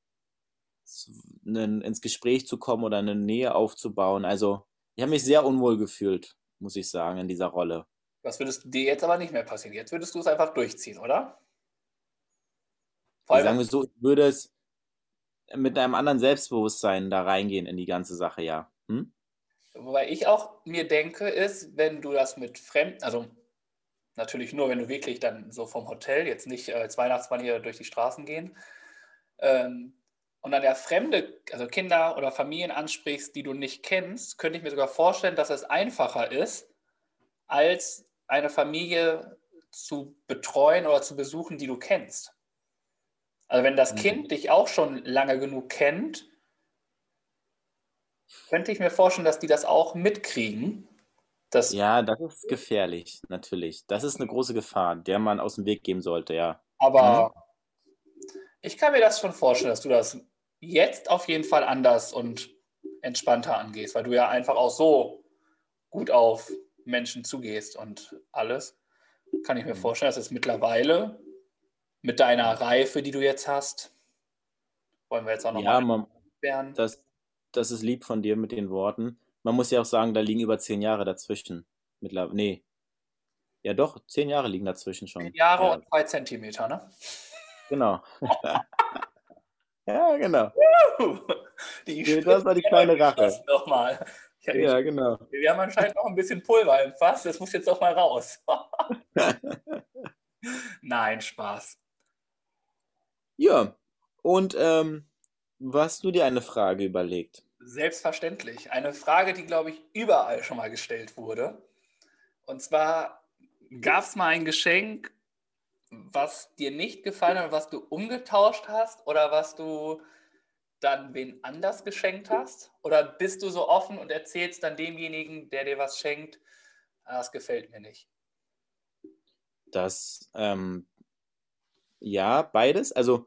ins Gespräch zu kommen oder eine Nähe aufzubauen. Also, ich habe mich sehr unwohl gefühlt, muss ich sagen, in dieser Rolle. Das würdest dir jetzt aber nicht mehr passieren. Jetzt würdest du es einfach durchziehen, oder? Vor Sagen allem, wir so, ich würde es mit einem anderen Selbstbewusstsein da reingehen in die ganze Sache, ja. Hm? Wobei ich auch mir denke, ist, wenn du das mit Fremden, also natürlich nur, wenn du wirklich dann so vom Hotel, jetzt nicht als Weihnachtsmann hier durch die Straßen gehen, ähm, und dann ja fremde, also Kinder oder Familien ansprichst, die du nicht kennst, könnte ich mir sogar vorstellen, dass es einfacher ist, als eine Familie zu betreuen oder zu besuchen, die du kennst. Also wenn das Mhm. Kind dich auch schon lange genug kennt, könnte ich mir vorstellen, dass die das auch mitkriegen. Das, Ja, das ist gefährlich, natürlich. Das ist eine große Gefahr, der man aus dem Weg gehen sollte, ja. Aber ich kann mir das schon vorstellen, dass du das jetzt auf jeden Fall anders und entspannter angehst, weil du ja einfach auch so gut auf Menschen zugehst und alles. Kann ich mir Mhm. vorstellen, dass es mittlerweile mit deiner Reife, die du jetzt hast, wollen wir jetzt auch Ja, nochmal man, werden. das, das ist lieb von dir mit den Worten. Man muss ja auch sagen, da liegen über zehn Jahre dazwischen. Mittlerweile, nee. Ja doch, zehn Jahre liegen dazwischen schon. Zehn Jahre Ja, und zwei Zentimeter, ne? genau. [LAUGHS] Ja, genau. Die das war die kleine Rache. Nochmal. Ja, Ja, genau. Wir haben anscheinend noch ein bisschen Pulver im Fass. Das muss jetzt auch mal raus. [LAUGHS] Nein, Spaß. Ja, und ähm, hast du dir eine Frage überlegt? Selbstverständlich. Eine Frage, die, glaube ich, überall schon mal gestellt wurde. Und zwar gab es mal ein Geschenk, was dir nicht gefallen hat, was du umgetauscht hast oder was du dann wen anders geschenkt hast? Oder bist du so offen und erzählst dann demjenigen, der dir was schenkt, "Ah, das gefällt mir nicht? Das, ähm, ja, beides. Also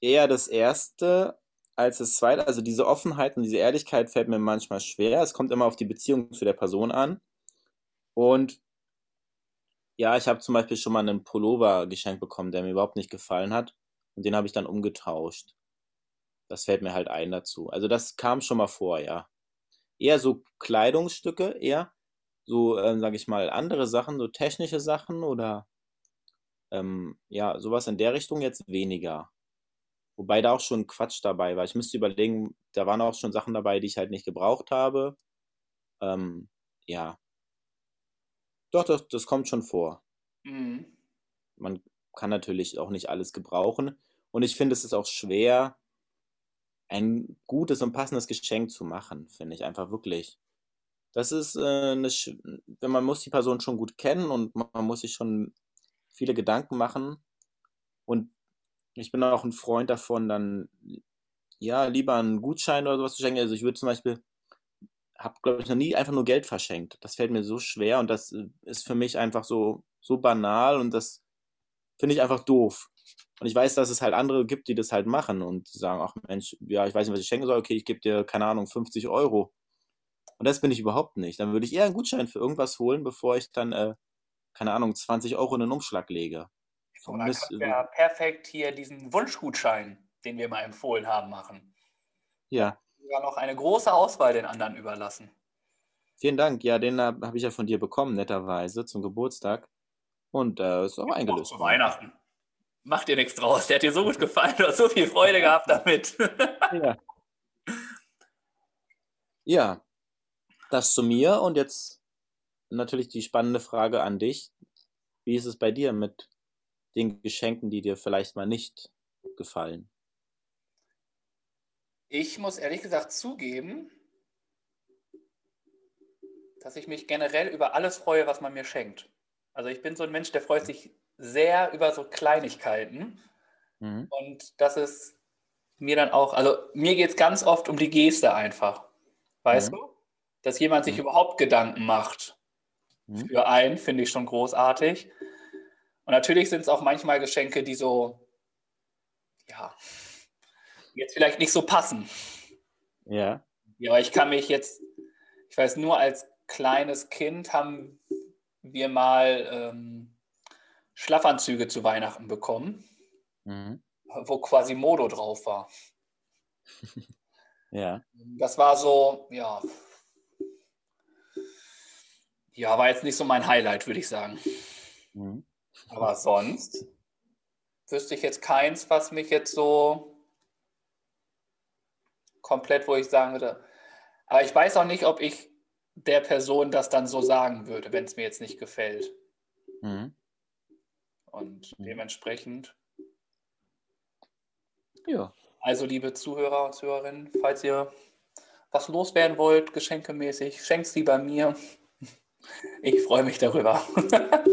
eher das erste als das zweite. Also diese Offenheit und diese Ehrlichkeit fällt mir manchmal schwer. Es kommt immer auf die Beziehung zu der Person an. Und ja, ich habe zum Beispiel schon mal einen Pullover geschenkt bekommen, der mir überhaupt nicht gefallen hat. Und den habe ich dann umgetauscht. Das fällt mir halt ein dazu. Also das kam schon mal vor, ja. Eher so Kleidungsstücke, eher so, ähm, sage ich mal, andere Sachen, so technische Sachen oder ähm, ja, sowas in der Richtung jetzt weniger. Wobei da auch schon Quatsch dabei war. Ich müsste überlegen, da waren auch schon Sachen dabei, die ich halt nicht gebraucht habe. Ähm, ja. Doch, das, das kommt schon vor. Mhm. Man kann natürlich auch nicht alles gebrauchen. Und ich finde, es ist auch schwer, ein gutes und passendes Geschenk zu machen, finde ich einfach wirklich. Das ist äh, eine, Sch- man muss die Person schon gut kennen und man muss sich schon viele Gedanken machen. Und ich bin auch ein Freund davon, dann ja lieber einen Gutschein oder sowas zu schenken. Also ich würde zum Beispiel, habe glaube ich noch nie einfach nur Geld verschenkt. Das fällt mir so schwer und das äh, ist für mich einfach so so banal und das finde ich einfach doof. Und ich weiß, dass es halt andere gibt, die das halt machen und sagen, ach Mensch, ja, ich weiß nicht, was ich schenken soll, okay, ich gebe dir, keine Ahnung, 50 Euro. Und das bin ich überhaupt nicht. Dann würde ich eher einen Gutschein für irgendwas holen, bevor ich dann, äh, keine Ahnung, 20 Euro in einen Umschlag lege. Und dann können wir perfekt hier diesen Wunschgutschein, den wir mal empfohlen haben, machen. Ja, Sogar noch eine große Auswahl den anderen überlassen. vielen Dank. Ja, den habe hab ich ja von dir bekommen, netterweise, zum Geburtstag. Und äh, ist auch Auch eingelöst. zu Weihnachten. Mach dir nichts draus. Der hat dir so gut gefallen. Du hast so viel Freude gehabt damit. [LAUGHS] Ja. ja, das zu mir und jetzt natürlich die spannende Frage an dich. Wie ist es bei dir mit den Geschenken, die dir vielleicht mal nicht gefallen? Ich muss ehrlich gesagt zugeben, dass ich mich generell über alles freue, was man mir schenkt. Also ich bin so ein Mensch, der freut sich sehr über so Kleinigkeiten. Mhm. Und das ist mir dann auch, also mir geht es ganz oft um die Geste einfach. Weißt Mhm. du? Dass jemand sich Mhm. überhaupt Gedanken macht Mhm. für einen, finde ich schon großartig. Und natürlich sind es auch manchmal Geschenke, die so, ja, jetzt vielleicht nicht so passen. Ja. Ja, aber ich kann mich jetzt, ich weiß, nur als kleines Kind haben wir mal ähm, Schlafanzüge zu Weihnachten bekommen, Mhm. wo quasi Modo drauf war. [LAUGHS] Ja. Das war so, ja. Ja, war jetzt nicht so mein Highlight, würde ich sagen. Mhm. Aber sonst wüsste ich jetzt keins, was mich jetzt so komplett, wo ich sagen würde. Aber ich weiß auch nicht, ob ich der Person das dann so sagen würde, wenn es mir jetzt nicht gefällt. Mhm. Und Mhm. dementsprechend, Ja. also liebe Zuhörer und Zuhörerinnen, falls ihr was loswerden wollt, geschenkemäßig, schenkt sie bei mir. Ich freue mich darüber. [LAUGHS]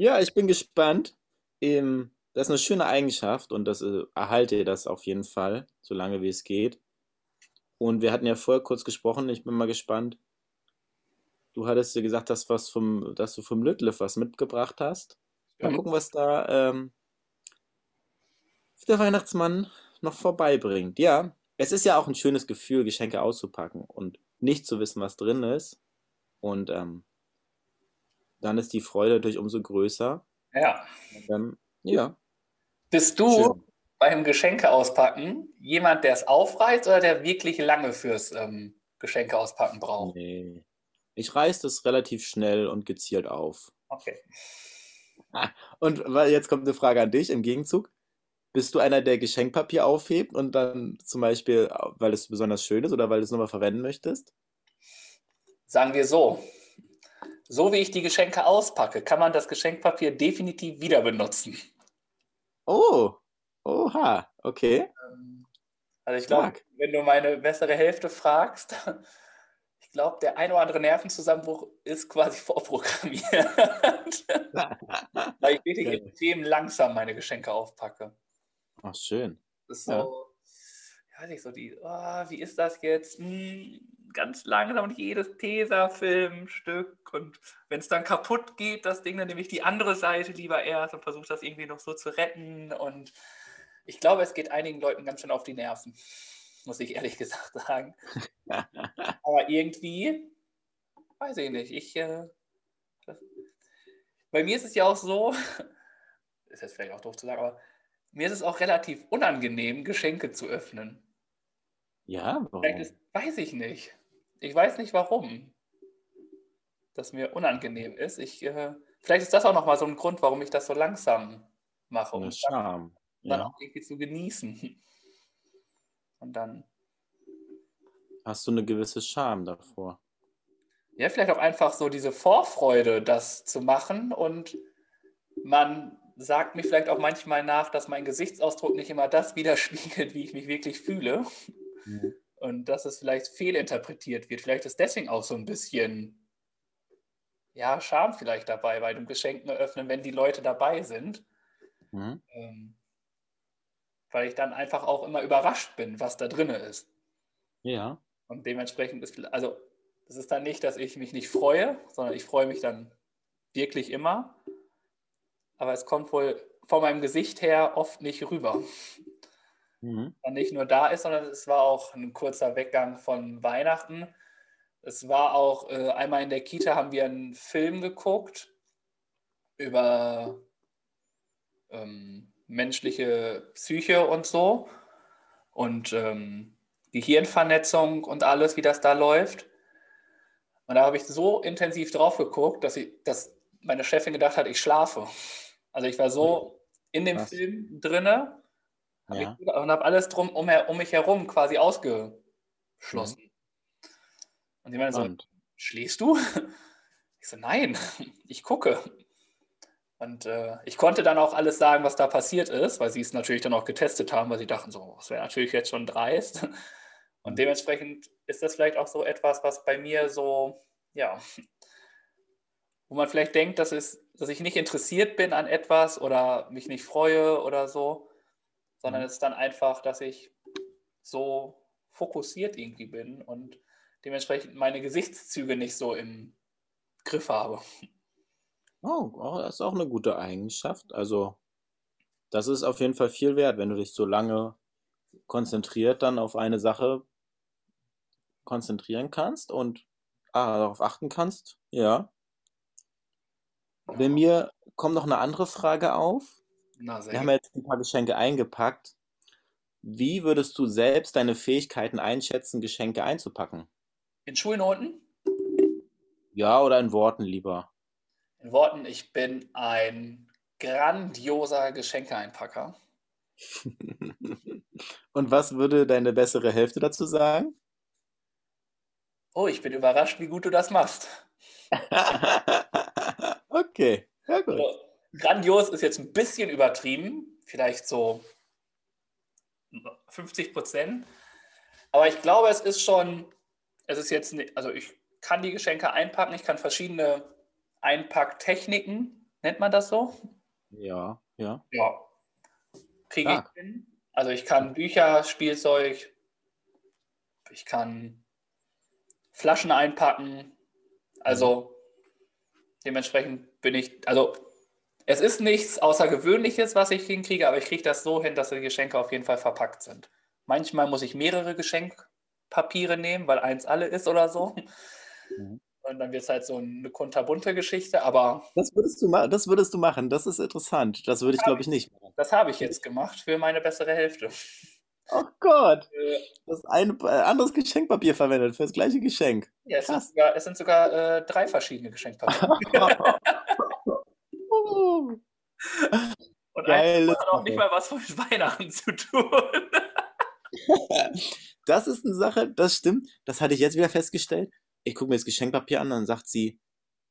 Ja, ich bin gespannt. Ähm, das ist eine schöne Eigenschaft und das äh, erhalte ihr das auf jeden Fall, solange wie es geht. Und wir hatten ja vorher kurz gesprochen, ich bin mal gespannt. Du hattest dir gesagt, dass, was vom, dass du vom Lütliff was mitgebracht hast. Mal gucken, was da ähm, der Weihnachtsmann noch vorbeibringt. Ja, es ist ja auch ein schönes Gefühl, Geschenke auszupacken und nicht zu wissen, was drin ist. Und ähm, dann ist die Freude natürlich umso größer. Ja. Dann, ja, Bist du schön. beim Geschenke auspacken jemand, der es aufreißt oder der wirklich lange fürs ähm, Geschenke auspacken braucht? Nee. Ich reiß das relativ schnell und gezielt auf. Okay. [LAUGHS] Und jetzt kommt eine Frage an dich im Gegenzug. Bist du einer, der Geschenkpapier aufhebt und dann zum Beispiel, weil es besonders schön ist oder weil du es nochmal verwenden möchtest? Sagen wir so. So wie ich die Geschenke auspacke, kann man das Geschenkpapier definitiv wieder benutzen. Oh, oha, okay. Ähm, Also ich glaube, wenn du meine bessere Hälfte fragst, [LAUGHS] ich glaube, der ein oder andere Nervenzusammenbruch ist quasi [LAUGHS] vorprogrammiert. [LAUGHS] Weil ich wirklich extrem langsam meine Geschenke aufpacke. Ach, schön. Das ist so, Ja, nicht so die, ah, wie ist das jetzt? Hm, ganz langsam und jedes Tesafilmstück. Und wenn es dann kaputt geht, das Ding, dann nehme ich die andere Seite lieber erst und versuche das irgendwie noch so zu retten. Und ich glaube, es geht einigen Leuten ganz schön auf die Nerven, muss ich ehrlich [LAUGHS] gesagt sagen. Aber irgendwie, weiß ich nicht, ich, äh, bei mir ist es ja auch so, [LAUGHS] ist jetzt vielleicht auch doof zu sagen, aber mir ist es auch relativ unangenehm, Geschenke zu öffnen. Ja, warum? ist, weiß ich nicht. Ich weiß nicht warum das mir unangenehm ist. Ich, äh, vielleicht ist das auch nochmal so ein Grund, warum ich das so langsam mache. Und Charme. dann Ja. auch irgendwie zu genießen. Und dann, Hast du eine gewisse Scham davor? ja, vielleicht auch einfach so diese Vorfreude, das zu machen. Und man sagt mir vielleicht auch manchmal nach, dass mein Gesichtsausdruck nicht immer das widerspiegelt, wie ich mich wirklich fühle. Und dass es vielleicht fehlinterpretiert wird. Vielleicht ist deswegen auch so ein bisschen, ja, Scham vielleicht dabei bei dem Geschenken eröffnen, wenn die Leute dabei sind. Mhm. Ähm, weil ich dann einfach auch immer überrascht bin, was da drin ist. Ja. Und dementsprechend ist, also, es ist dann nicht, dass ich mich nicht freue, sondern ich freue mich dann wirklich immer. Aber es kommt wohl von meinem Gesicht her oft nicht rüber. Mhm. Dann nicht nur da ist, sondern es war auch ein kurzer Weggang von Weihnachten. Es war auch äh, einmal in der Kita haben wir einen Film geguckt über ähm, menschliche Psyche und so und ähm, Gehirnvernetzung und alles, wie das da läuft. Und da habe ich so intensiv drauf geguckt, dass, ich, dass meine Chefin gedacht hat, ich schlafe. Also ich war so in dem Krass. Film drinne Ja. und habe alles drum um, um mich herum quasi ausgeschlossen. Und die meinte so, schläfst du? [LAUGHS] Ich so, nein, [LAUGHS] ich gucke. Und äh, ich konnte dann auch alles sagen, was da passiert ist, weil sie es natürlich dann auch getestet haben, weil sie dachten, so, das wäre natürlich jetzt schon dreist. [LAUGHS] Und dementsprechend ist das vielleicht auch so etwas, was bei mir so, ja, wo man vielleicht denkt, dass, es, dass ich nicht interessiert bin an etwas oder mich nicht freue oder so, sondern Mhm. es ist dann einfach, dass ich so fokussiert irgendwie bin und dementsprechend meine Gesichtszüge nicht so im Griff habe. Oh, oh, das ist auch eine gute Eigenschaft. Also, das ist auf jeden Fall viel wert, wenn du dich so lange konzentriert dann auf eine Sache konzentrieren kannst und ah, darauf achten kannst. Ja. Bei mir kommt noch eine andere Frage auf. Na, sehr Wir haben ja jetzt ein paar Geschenke eingepackt. Wie würdest du selbst deine Fähigkeiten einschätzen, Geschenke einzupacken? In Schulnoten? Ja, oder in Worten lieber? In Worten, ich bin ein grandioser Geschenkeeinpacker. [LAUGHS] Und was würde deine bessere Hälfte dazu sagen? Oh, ich bin überrascht, wie gut du das machst. [LAUGHS] okay, ja gut. Also, grandios ist jetzt ein bisschen übertrieben, vielleicht so 50 Prozent. Aber ich glaube, es ist schon, es ist jetzt, nicht, also ich kann die Geschenke einpacken, ich kann verschiedene Einpacktechniken, nennt man das so? Ja, ja. Ja. Kriege ich Stark. hin. Also ich kann Bücher, Spielzeug, ich kann Flaschen einpacken. Also dementsprechend bin ich, also es ist nichts Außergewöhnliches, was ich hinkriege, aber ich kriege das so hin, dass die Geschenke auf jeden Fall verpackt sind. Manchmal muss ich mehrere Geschenkpapiere nehmen, weil eins alle ist oder so. Mhm. Und dann wird es halt so eine kunterbunte Geschichte, aber Das würdest du ma das würdest du machen. Das ist interessant. Das würde ich, glaube ich, nicht machen. das habe ich jetzt gemacht für meine bessere Hälfte. Oh Gott, Äh, du hast ein äh, anderes Geschenkpapier verwendet für das gleiche Geschenk. Ja, es sind Krass. sogar, es sind sogar äh, drei verschiedene Geschenkpapiere. [LAUGHS] [LAUGHS] Uh, [LAUGHS] Und Geile eins hat auch nicht mal was mit Weihnachten zu tun. [LAUGHS] Das ist eine Sache, das stimmt. Das hatte ich jetzt wieder festgestellt. Ich gucke mir das Geschenkpapier an und dann sagt sie,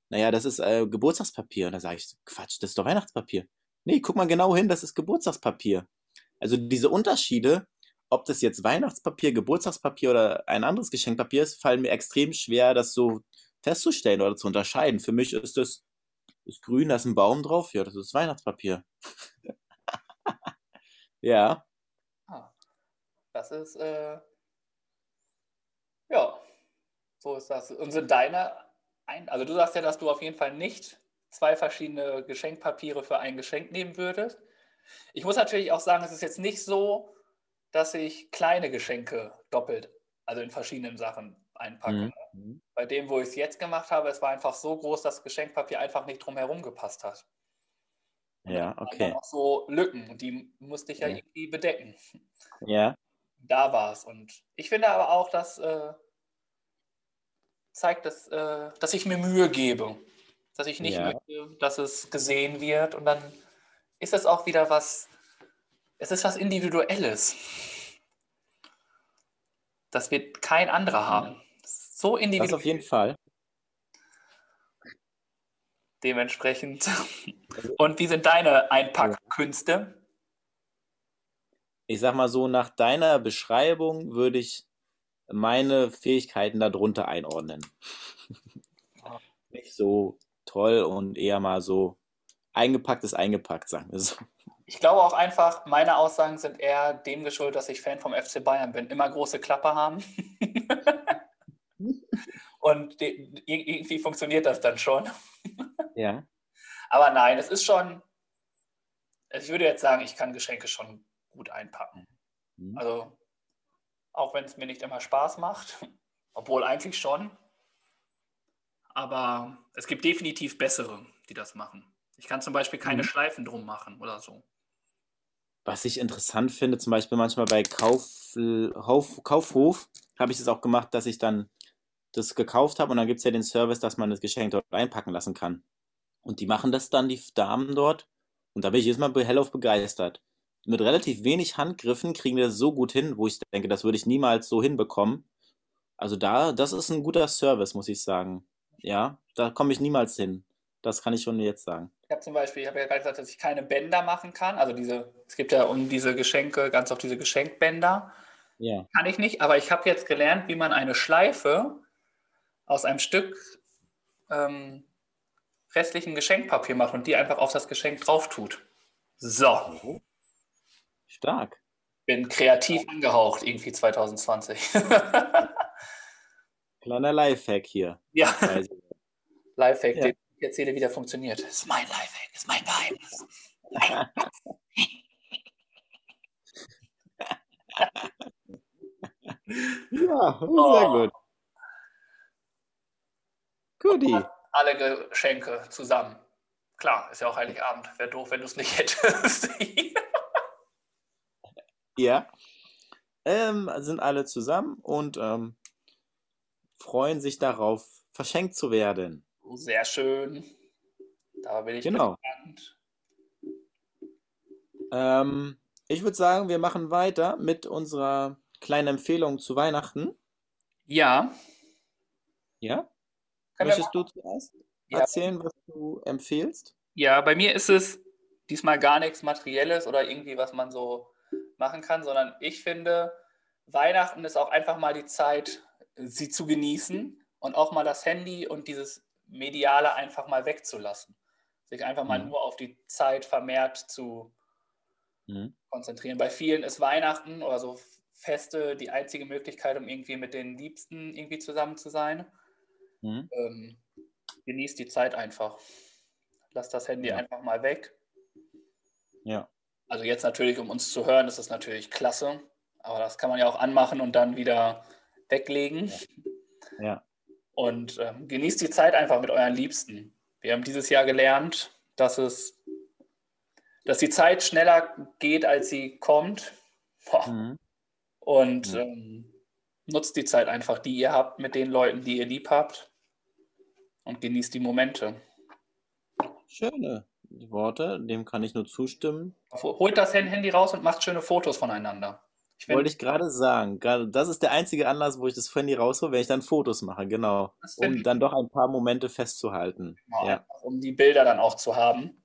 naja, das ist äh, Geburtstagspapier. Und dann sage ich, Quatsch, das ist doch Weihnachtspapier. Nee, guck mal genau hin, das ist Geburtstagspapier. Also diese Unterschiede, ob das jetzt Weihnachtspapier, Geburtstagspapier oder ein anderes Geschenkpapier ist, fallen mir extrem schwer, das so festzustellen oder zu unterscheiden. Für mich ist das ist grün, da ist ein Baum drauf, ja, das ist Weihnachtspapier. [LAUGHS] ja, Ah, das ist, äh, ja, so ist das. Und sind deine, ein, also du sagst ja, dass du auf jeden Fall nicht zwei verschiedene Geschenkpapiere für ein Geschenk nehmen würdest. Ich muss natürlich auch sagen, es ist jetzt nicht so, dass ich kleine Geschenke doppelt, also in verschiedenen Sachen einpacke. Mhm. Bei dem, wo ich es jetzt gemacht habe, es war einfach so groß, dass das Geschenkpapier einfach nicht drumherum gepasst hat. Und Ja, okay. auch so Lücken, und die musste ich ja Ja. irgendwie bedecken. Ja, Da war es. Und ich finde aber auch, dass äh, zeigt, dass, äh, dass ich mir Mühe gebe. Dass ich nicht Ja. möchte, dass es gesehen wird. Und dann ist es auch wieder was, es ist was Individuelles. Das wird kein anderer haben. So Das individuell. auf jeden Fall. Dementsprechend. Und wie sind deine Einpackkünste? Ich sag mal so, nach deiner Beschreibung würde ich meine Fähigkeiten darunter einordnen. [LAUGHS] Nicht so toll und eher mal so eingepackt ist eingepackt, sagen wir so. Ich glaube auch einfach, meine Aussagen sind eher dem geschuldet, dass ich Fan vom FC Bayern bin. Immer große Klappe haben. [LAUGHS] Und de- irgendwie funktioniert das dann schon. Ja. Aber nein, es ist schon. also Ich würde jetzt sagen, ich kann Geschenke schon gut einpacken. Mhm. Also, auch wenn es mir nicht immer Spaß macht, obwohl eigentlich schon. Aber es gibt definitiv bessere, die das machen. Ich kann zum Beispiel keine Mhm. Schleifen drum machen oder so. Was ich interessant finde, zum Beispiel manchmal bei Kauf, Kauf, Kaufhof, habe ich das auch gemacht, dass ich dann das gekauft habe und dann gibt es ja den Service, dass man das Geschenk dort einpacken lassen kann. Und die machen das dann, die Damen dort. Und da bin ich jedes Mal hellauf begeistert. Mit relativ wenig Handgriffen kriegen wir das so gut hin, wo ich denke, das würde ich niemals so hinbekommen. Also da, das ist ein guter Service, muss ich sagen. Ja, da komme ich niemals hin. Das kann ich schon jetzt sagen. Ich habe zum Beispiel, ich habe ja gerade gesagt, dass ich keine Bänder machen kann. Also diese, es gibt ja um diese Geschenke, ganz oft diese Geschenkbänder. Ja. Kann ich nicht, aber ich habe jetzt gelernt, wie man eine Schleife aus einem Stück ähm, restlichen Geschenkpapier macht und die einfach auf das Geschenk drauf tut. So, Stark. bin kreativ angehaucht irgendwie 2020. [LAUGHS] Kleiner Lifehack hier. ja, Also, Lifehack, Ja. den ich erzähle, wie der funktioniert. Das ist mein Lifehack, das ist mein Geheimnis. Mein [LAUGHS] ja, sehr Oh. gut. Guti. alle Geschenke zusammen. Klar, ist ja auch Heiligabend. Wäre doof, wenn du es nicht [LAUGHS] hättest. Ja. Ähm, sind alle zusammen und ähm, freuen sich darauf, verschenkt zu werden. Sehr schön. Da bin ich Genau. gespannt. Ähm, ich würde sagen, wir machen weiter mit unserer kleinen Empfehlung zu Weihnachten. Ja, Ja? Möchtest du zuerst Ja. erzählen, was du empfehlst? Ja, bei mir ist es diesmal gar nichts Materielles oder irgendwie, was man so machen kann, sondern ich finde, Weihnachten ist auch einfach mal die Zeit, sie zu genießen und auch mal das Handy und dieses Mediale einfach mal wegzulassen. Sich einfach mal Mhm. nur auf die Zeit vermehrt zu Mhm. konzentrieren. Bei vielen ist Weihnachten oder so Feste die einzige Möglichkeit, um irgendwie mit den Liebsten irgendwie zusammen zu sein. Mhm. Ähm, genießt die Zeit einfach. Lass das Handy Ja. einfach mal weg. Ja. Also jetzt natürlich, um uns zu hören, ist das natürlich klasse. Aber das kann man ja auch anmachen und dann wieder weglegen. Ja. Und ähm, genießt die Zeit einfach mit euren Liebsten. Wir haben dieses Jahr gelernt, dass es, dass die Zeit schneller geht, als sie kommt. Mhm. Und Ja. ähm, nutzt die Zeit einfach, die ihr habt, mit den Leuten, die ihr lieb habt. Und genießt die Momente. Schöne Worte, dem kann ich nur zustimmen. Holt das Handy raus und macht schöne Fotos voneinander. Ich Wollte ich gerade sagen. Das ist der einzige Anlass, wo ich das Handy raushole, wenn ich dann Fotos mache, genau. Um dann doch ein paar Momente festzuhalten. Genau, Ja. um die Bilder dann auch zu haben.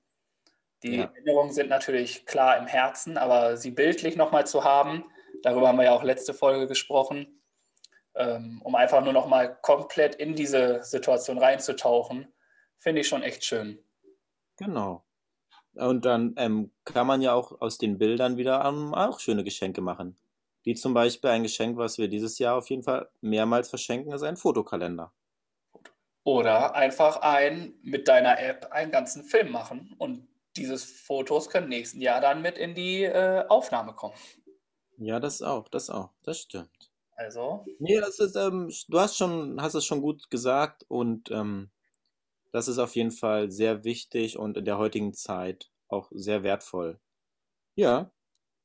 Die Ja. Erinnerungen sind natürlich klar im Herzen, aber sie bildlich nochmal zu haben, darüber haben wir ja auch letzte Folge gesprochen, um einfach nur nochmal komplett in diese Situation reinzutauchen, finde ich schon echt schön. Genau. Und dann ähm, kann man ja auch aus den Bildern wieder ähm, auch schöne Geschenke machen. Wie zum Beispiel ein Geschenk, was wir dieses Jahr auf jeden Fall mehrmals verschenken, ist ein Fotokalender. Oder einfach ein mit deiner App einen ganzen Film machen und diese Fotos können nächsten Jahr dann mit in die äh, Aufnahme kommen. Ja, das auch, das auch, das stimmt. Also, Nee, das ist, ähm, du hast schon, hast es schon gut gesagt und ähm, das ist auf jeden Fall sehr wichtig und in der heutigen Zeit auch sehr wertvoll. Ja,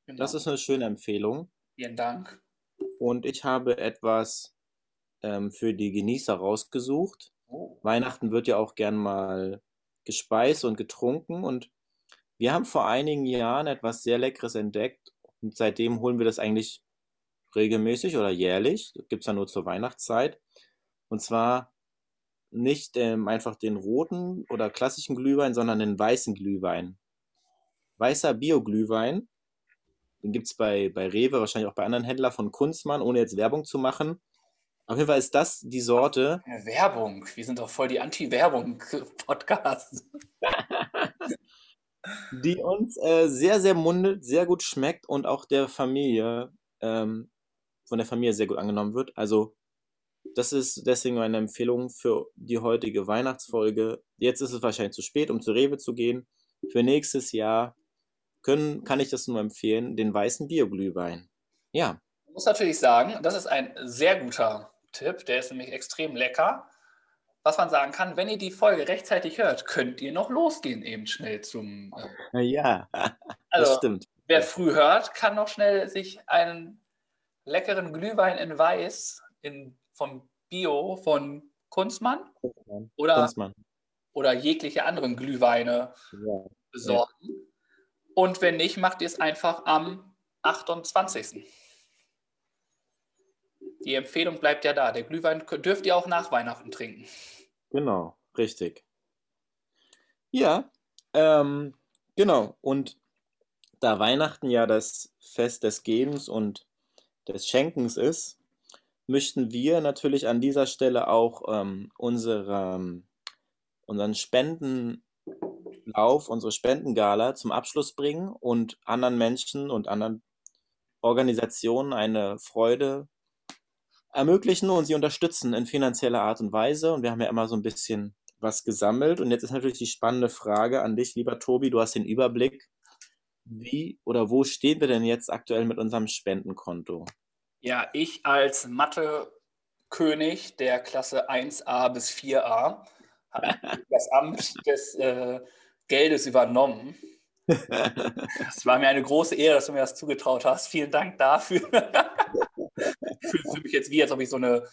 genau. das ist eine schöne Empfehlung. vielen Dank. Und ich habe etwas ähm, für die Genießer rausgesucht. Oh. Weihnachten wird ja auch gern mal gespeist und getrunken und Wir haben vor einigen Jahren etwas sehr Leckeres entdeckt und seitdem holen wir das eigentlich regelmäßig oder jährlich. Gibt es ja nur zur Weihnachtszeit. Und zwar nicht ähm, einfach den roten oder klassischen Glühwein, sondern den weißen Glühwein. Weißer Bio-Glühwein. Den gibt es bei, bei Rewe, wahrscheinlich auch bei anderen Händlern von Kunstmann, ohne jetzt Werbung zu machen. Auf jeden Fall ist das die Sorte. Werbung. Wir sind doch voll die Anti-Werbung-Podcasts. [LAUGHS] die uns äh, sehr, sehr mundet, sehr gut schmeckt und auch der Familie, ähm, von der Familie sehr gut angenommen wird. Also das ist deswegen meine Empfehlung für die heutige Weihnachtsfolge. Jetzt ist es wahrscheinlich zu spät, um zu Rewe zu gehen. Für nächstes Jahr können, kann ich das nur empfehlen, den weißen Bioglühwein. Ja. Ich muss natürlich sagen, das ist ein sehr guter Tipp. Der ist nämlich extrem lecker. Was man sagen kann, wenn ihr die Folge rechtzeitig hört, könnt ihr noch losgehen, eben schnell zum. Äh ja, [LAUGHS] also, das stimmt. Wer früh hört, kann noch schnell sich einen leckeren Glühwein in Weiß in vom Bio von Kunstmann, Kunstmann. Oder, Kunstmann. oder jegliche anderen Glühweine ja. besorgen. Ja. Und wenn nicht, macht ihr es einfach am 28. Die Empfehlung bleibt ja da. Der Glühwein dürft ihr auch nach Weihnachten trinken. Genau, richtig. Ja, ähm, genau. Und da Weihnachten ja das Fest des Gebens und des Schenkens ist, möchten wir natürlich an dieser Stelle auch ähm, unsere, unseren Spendenlauf, unsere Spendengala zum Abschluss bringen und anderen Menschen und anderen Organisationen eine Freude ermöglichen und sie unterstützen in finanzieller Art und Weise. Und wir haben ja immer so ein bisschen was gesammelt. Und jetzt ist natürlich die spannende Frage an dich, lieber Tobi, du hast den Überblick. Wie oder wo stehen wir denn jetzt aktuell mit unserem Spendenkonto? Ja, ich als Mathe-König der Klasse 1a bis 4a habe [LAUGHS] das Amt des äh, Geldes übernommen. [LAUGHS] Es war mir eine große Ehre, dass du mir das zugetraut hast. Vielen Dank dafür. [LAUGHS] ich fühle mich jetzt wie, als ob ich so eine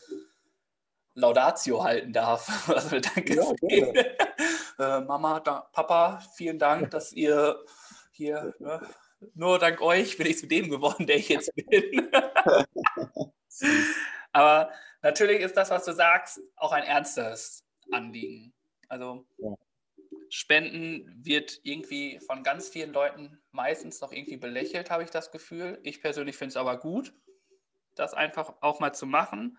Laudatio halten darf. Also danke. Ja, äh, Mama, da, Papa, vielen Dank, dass ihr hier ne, nur dank euch bin ich zu dem geworden, der ich jetzt bin. [LAUGHS] Aber natürlich ist das, was du sagst, auch ein ernstes Anliegen. Also Spenden wird irgendwie von ganz vielen Leuten meistens noch irgendwie belächelt, habe ich das Gefühl. Ich persönlich finde es aber gut, das einfach auch mal zu machen.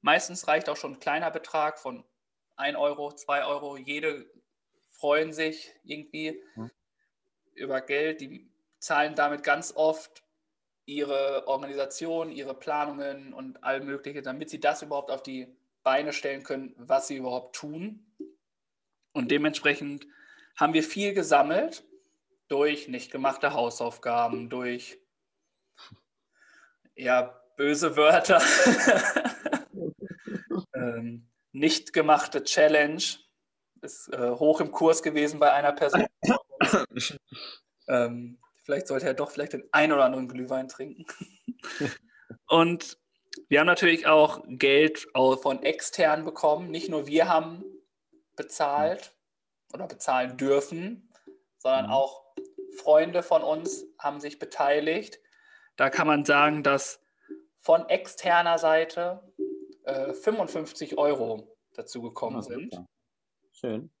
Meistens reicht auch schon ein kleiner Betrag von 1 Euro, 2 Euro. Jede freuen sich irgendwie hm. Über Geld. Die zahlen damit ganz oft ihre Organisation, ihre Planungen und all Mögliche, damit sie das überhaupt auf die Beine stellen können, was sie überhaupt tun. Und dementsprechend haben wir viel gesammelt durch nicht gemachte Hausaufgaben, durch ja, böse Wörter, [LAUGHS] ähm, nicht gemachte Challenge, ist äh, hoch im Kurs gewesen bei einer Person. [LAUGHS] ähm, Vielleicht sollte er doch vielleicht den ein oder anderen Glühwein trinken. [LAUGHS] und wir haben natürlich auch Geld von extern bekommen. Nicht nur wir haben bezahlt oder bezahlen dürfen, sondern mhm. auch Freunde von uns haben sich beteiligt. Da kann man sagen, dass von externer Seite äh, 55 Euro dazu gekommen sind. Schön.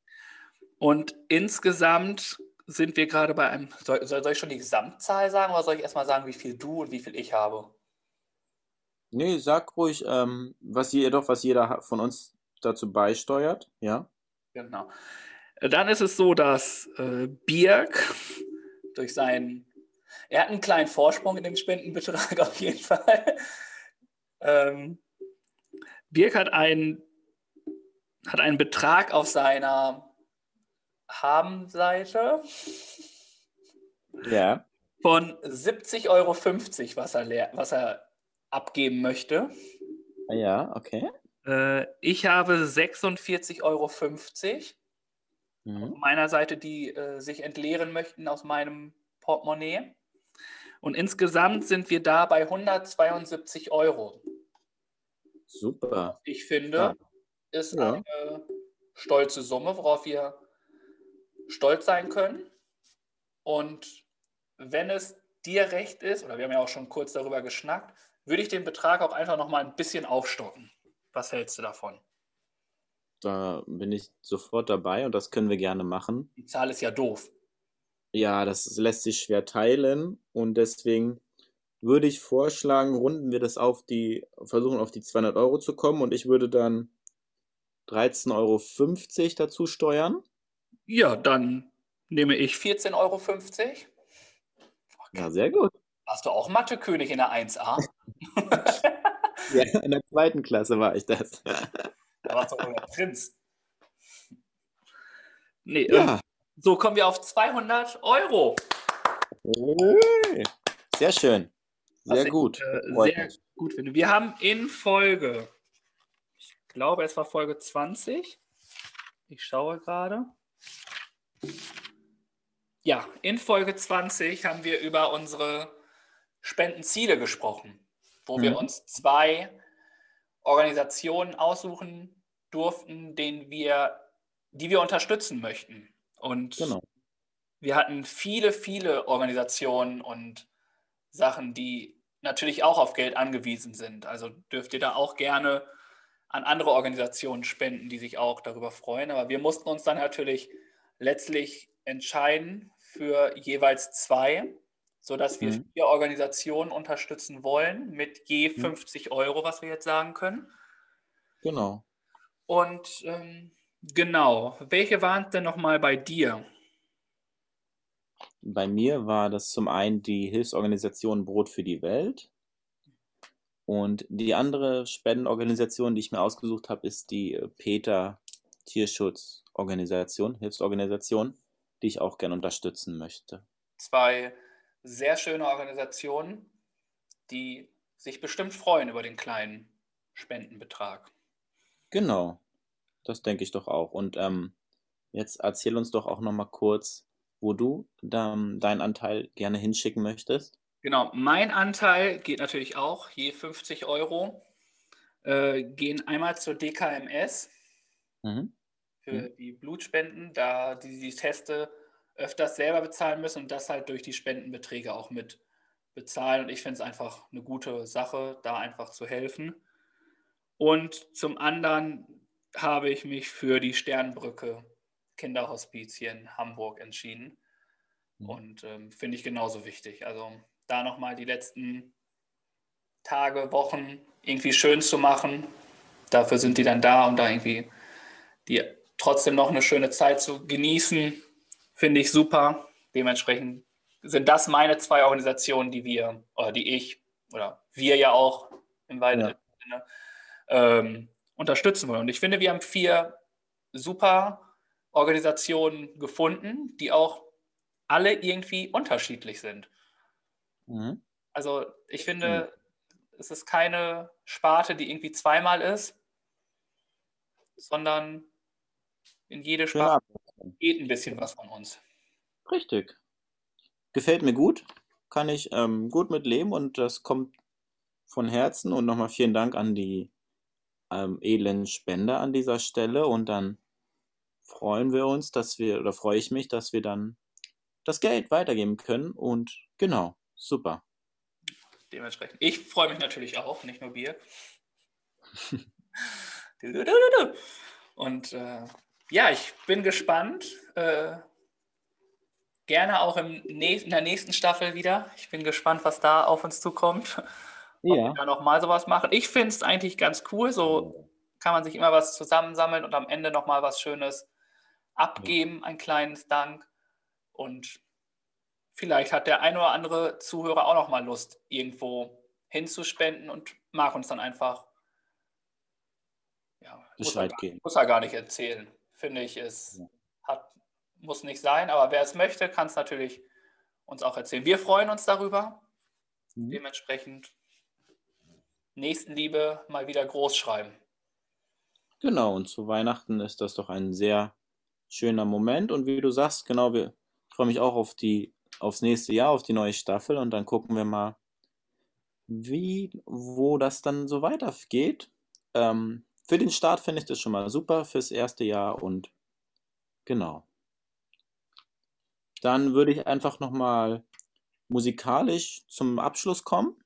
Und insgesamt sind wir gerade bei einem. Soll, soll, ich schon die Gesamtzahl sagen oder soll ich erstmal sagen, wie viel du und wie viel ich habe? Nee, sag ruhig, ähm, was jedoch, was jeder von uns dazu beisteuert, ja. Genau. Dann ist es so, dass äh, Birk durch seinen. Er hat einen kleinen Vorsprung in dem Spendenbetrag [LAUGHS] auf jeden Fall. ähm, Birk hat einen, hat einen Betrag auf seiner haben-Seite. Ja. Von 70,50 Euro, was er, was er abgeben möchte. Ja, okay. Äh, ich habe 46,50 Euro mhm. auf meiner Seite, die äh, sich entleeren möchten aus meinem Portemonnaie. Und insgesamt sind wir da bei 172 Euro. Super. Ich finde, ja. ist ja. eine stolze Summe, worauf wir stolz sein können. Und wenn es dir recht ist, oder wir haben ja auch schon kurz darüber geschnackt, würde ich den Betrag auch einfach noch mal ein bisschen aufstocken. Was hältst du davon? Da bin ich sofort dabei und das können wir gerne machen. Die Zahl ist ja doof. Ja, das lässt sich schwer teilen und deswegen würde ich vorschlagen, runden wir das auf die, versuchen auf die 200 Euro zu kommen und ich würde dann 13,50 Euro dazu steuern. Ja, dann nehme ich 14,50 Euro. Ja, sehr gut. Warst du auch Mathekönig in der 1a? [LAUGHS] ja, in der zweiten Klasse war ich das. [LAUGHS] da warst du auch der Prinz. Nee, ja. Ähm, so kommen wir auf 200 Euro. Sehr schön. Sehr gut. Ich, äh, sehr gut finde. Wir haben in Folge, ich glaube, es war Folge 20. Ich schaue gerade. Ja, in Folge 20 haben wir über unsere Spendenziele gesprochen, wo mhm. wir uns zwei Organisationen aussuchen durften, denen wir, die wir unterstützen möchten. Und genau. wir hatten viele, viele Organisationen und Sachen, die natürlich auch auf Geld angewiesen sind. Also dürft ihr da auch gerne an andere Organisationen spenden, die sich auch darüber freuen. Aber wir mussten uns dann natürlich letztlich entscheiden für jeweils zwei, sodass wir mhm. vier Organisationen unterstützen wollen mit je 50 mhm. Euro, was wir jetzt sagen können. Genau. Und ähm, genau, welche waren es denn nochmal bei dir? Bei mir war das zum einen die Hilfsorganisation Brot für die Welt. Und die andere Spendenorganisation, die ich mir ausgesucht habe, ist die äh, Peter Tierschutzorganisation, Hilfsorganisation, die ich auch gerne unterstützen möchte. Zwei sehr schöne Organisationen, die sich bestimmt freuen über den kleinen Spendenbetrag. Genau, das denke ich doch auch. Und ähm, jetzt erzähl uns doch auch noch mal kurz, wo du ähm, deinen Anteil gerne hinschicken möchtest. Genau, mein Anteil geht natürlich auch, je 50 Euro, äh, gehen einmal zur DKMS mhm. für mhm. die Blutspenden, da die, die Teste öfters selber bezahlen müssen und das halt durch die Spendenbeträge auch mit bezahlen. Und ich finde es einfach eine gute Sache, da einfach zu helfen. Und zum anderen habe ich mich für die Sternbrücke Kinderhospiz hier in Hamburg entschieden. Mhm. Und ähm, finde ich genauso wichtig. Also da nochmal die letzten Tage, Wochen irgendwie schön zu machen. Dafür sind die dann da, um da irgendwie die trotzdem noch eine schöne Zeit zu genießen. Finde ich super. Dementsprechend sind das meine zwei Organisationen, die wir, oder die ich, oder wir ja auch im weiteren ja. Sinne ähm, unterstützen wollen. Und ich finde, wir haben vier super Organisationen gefunden, die auch alle irgendwie unterschiedlich sind. Mhm. Also ich finde, mhm. es ist keine Sparte, die irgendwie zweimal ist, sondern in jede Sparte ja. geht ein bisschen was von uns. Richtig. Gefällt mir gut, kann ich ähm, gut mit leben und das kommt von Herzen und nochmal vielen Dank an die ähm, edlen Spender an dieser Stelle und dann freuen wir uns, dass wir, oder freue ich mich, dass wir dann das Geld weitergeben können. Und genau, super. Dementsprechend. Ich freue mich natürlich auch, nicht nur Bier. [LAUGHS] Und äh, ja, ich bin gespannt. Äh, gerne auch im in der nächsten Staffel wieder. Ich bin gespannt, was da auf uns zukommt. Ja. Ob wir da nochmal sowas machen. Ich finde es eigentlich ganz cool. So kann man sich immer was zusammensammeln und am Ende nochmal was Schönes abgeben, ein kleines Dank. Und vielleicht hat der ein oder andere Zuhörer auch noch mal Lust, irgendwo hinzuspenden und mag uns dann einfach ja, muss, er gar, muss er gar nicht erzählen. Finde ich, es ja. hat, muss nicht sein, aber wer es möchte, kann es natürlich uns auch erzählen. Wir freuen uns darüber. Mhm. Dementsprechend Nächstenliebe mal wieder groß schreiben. Genau, und zu Weihnachten ist das doch ein sehr schöner Moment. Und wie du sagst, genau, wir, ich freue mich auch auf die, aufs nächste Jahr, auf die neue Staffel und dann gucken wir mal, wie, wo das dann so weitergeht. Ähm, für den Start finde ich das schon mal super fürs erste Jahr und genau. dann würde ich einfach nochmal musikalisch zum Abschluss kommen.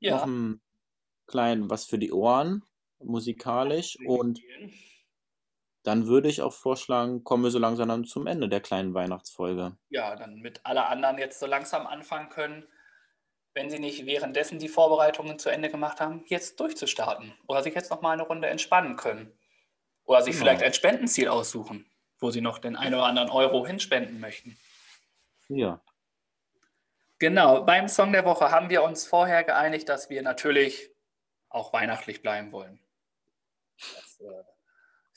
Ja. Noch ein klein was für die Ohren, musikalisch. Und dann würde ich auch vorschlagen, kommen wir so langsam dann zum Ende der kleinen Weihnachtsfolge. Ja, dann mit alle anderen jetzt so langsam anfangen können, wenn sie nicht währenddessen die Vorbereitungen zu Ende gemacht haben, jetzt durchzustarten. Oder sich jetzt nochmal eine Runde entspannen können. Oder sich Genau. vielleicht ein Spendenziel aussuchen, wo sie noch den einen oder anderen Euro hinspenden möchten. Ja. Genau, beim Song der Woche haben wir uns vorher geeinigt, dass wir natürlich auch weihnachtlich bleiben wollen. Das äh,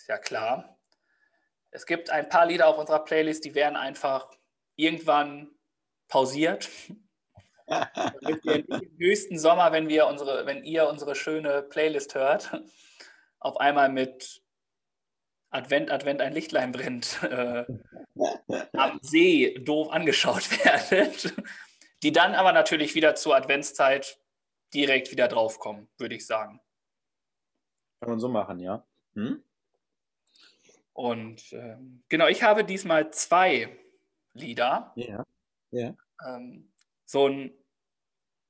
ist ja klar. Es gibt ein paar Lieder auf unserer Playlist, die werden einfach irgendwann pausiert. [LAUGHS] Damit im höchsten Sommer, wenn, wir unsere, wenn ihr unsere schöne Playlist hört, auf einmal mit Advent, Advent, ein Lichtlein brennt, äh, am See doof angeschaut [LAUGHS] werdet, die dann aber natürlich wieder zur Adventszeit direkt wieder draufkommen, würde ich sagen. Kann man so machen, ja. Hm? Und ähm, genau, ich habe diesmal zwei Lieder. Ja. Ja. Ähm, so ein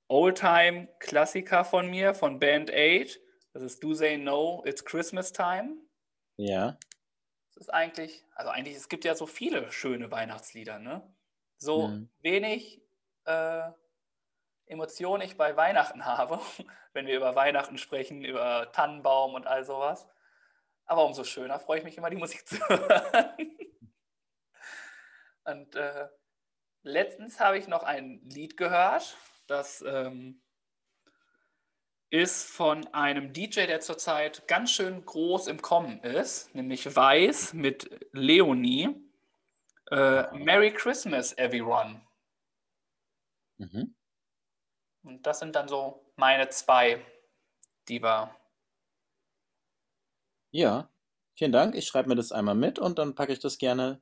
Oldtime-Klassiker von mir, von Band 8. Das ist Do They Know It's Christmas Time. Ja. Das ist eigentlich, also eigentlich, es gibt ja so viele schöne Weihnachtslieder, ne? So Mhm. wenig äh, Emotionen ich bei Weihnachten [LAUGHS] habe, wenn wir über Weihnachten sprechen, über Tannenbaum und all sowas. Aber umso schöner freue ich mich immer, die Musik [LAUGHS] zu hören. Und äh, letztens habe ich noch ein Lied gehört, das ähm, ist von einem DJ, der zurzeit ganz schön groß im Kommen ist, nämlich Weiß mit Leonie. Äh, Merry Christmas, everyone. Mhm. Und das sind dann so meine zwei, die wir. Ja. Vielen Dank. Ich schreibe mir das einmal mit und dann packe ich das gerne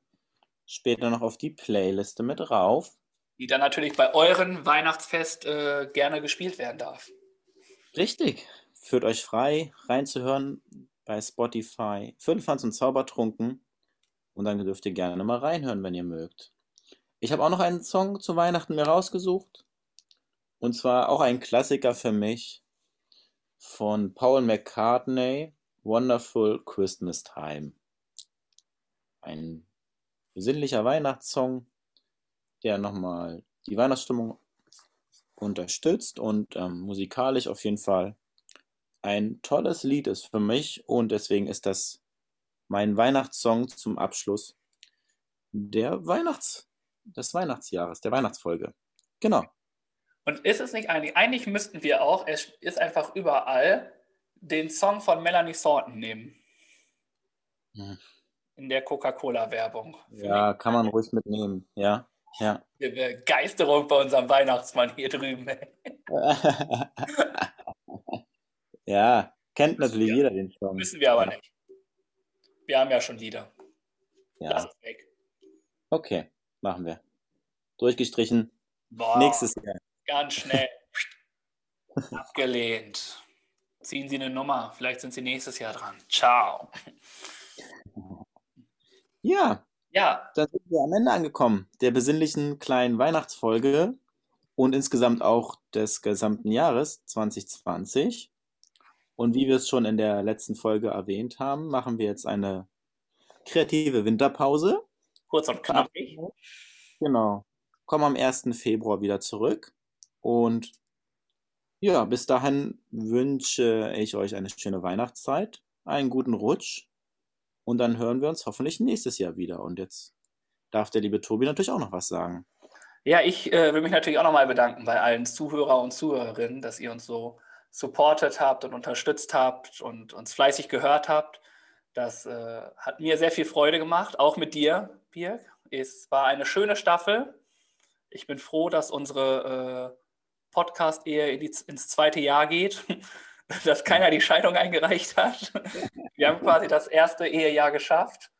später noch auf die Playliste mit rauf. die dann natürlich bei euren Weihnachtsfest äh, gerne gespielt werden darf. Richtig. Führt euch frei, reinzuhören bei Spotify. Viertelfanz und Zaubertrunken. Und dann dürft ihr gerne mal reinhören, wenn ihr mögt. Ich habe auch noch einen Song zu Weihnachten mir rausgesucht. Und zwar auch ein Klassiker für mich von Paul McCartney, Wonderful Christmas Time. Ein besinnlicher Weihnachtssong, der nochmal die Weihnachtsstimmung unterstützt und ähm, musikalisch auf jeden Fall ein tolles Lied ist für mich und deswegen ist das mein Weihnachtssong zum Abschluss der Weihnachts des Weihnachtsjahres, der Weihnachtsfolge. Genau. Und ist es nicht eigentlich, eigentlich müssten wir auch, es ist einfach überall, den Song von Melanie Thornton nehmen. Hm. In der Coca-Cola-Werbung. Ja, kann man ruhig mitnehmen. Ja, ja. Die Begeisterung bei unserem Weihnachtsmann hier drüben. [LAUGHS] ja, kennt natürlich wir. jeder den Song. Müssen wir aber ja. nicht. Wir haben ja schon Lieder. Das Ja, ist weg. okay, machen wir. Durchgestrichen. Boah, Nächstes Jahr. Ganz schnell. [LAUGHS] Abgelehnt. Ziehen Sie eine Nummer. Vielleicht sind Sie nächstes Jahr dran. Ciao. Ja, Ja, dann sind wir am Ende angekommen der besinnlichen kleinen Weihnachtsfolge und insgesamt auch des gesamten Jahres 2020. Und wie wir es schon in der letzten Folge erwähnt haben, machen wir jetzt eine kreative Winterpause. kurz und knackig. Genau. Kommen am 1. Februar wieder zurück. Und ja, bis dahin wünsche ich euch eine schöne Weihnachtszeit, einen guten Rutsch. Und dann hören wir uns hoffentlich nächstes Jahr wieder. Und jetzt darf der liebe Tobi natürlich auch noch was sagen. Ja, ich äh, will mich natürlich auch nochmal bedanken bei allen Zuhörer und Zuhörerinnen, dass ihr uns so supportet habt und unterstützt habt und uns fleißig gehört habt. Das äh, hat mir sehr viel Freude gemacht, auch mit dir, Birg. Es war eine schöne Staffel. Ich bin froh, dass unsere äh, Podcast-Ehe in die, ins zweite Jahr geht, [LAUGHS] dass keiner die Scheidung eingereicht hat. [LAUGHS] Wir haben quasi das erste Ehejahr geschafft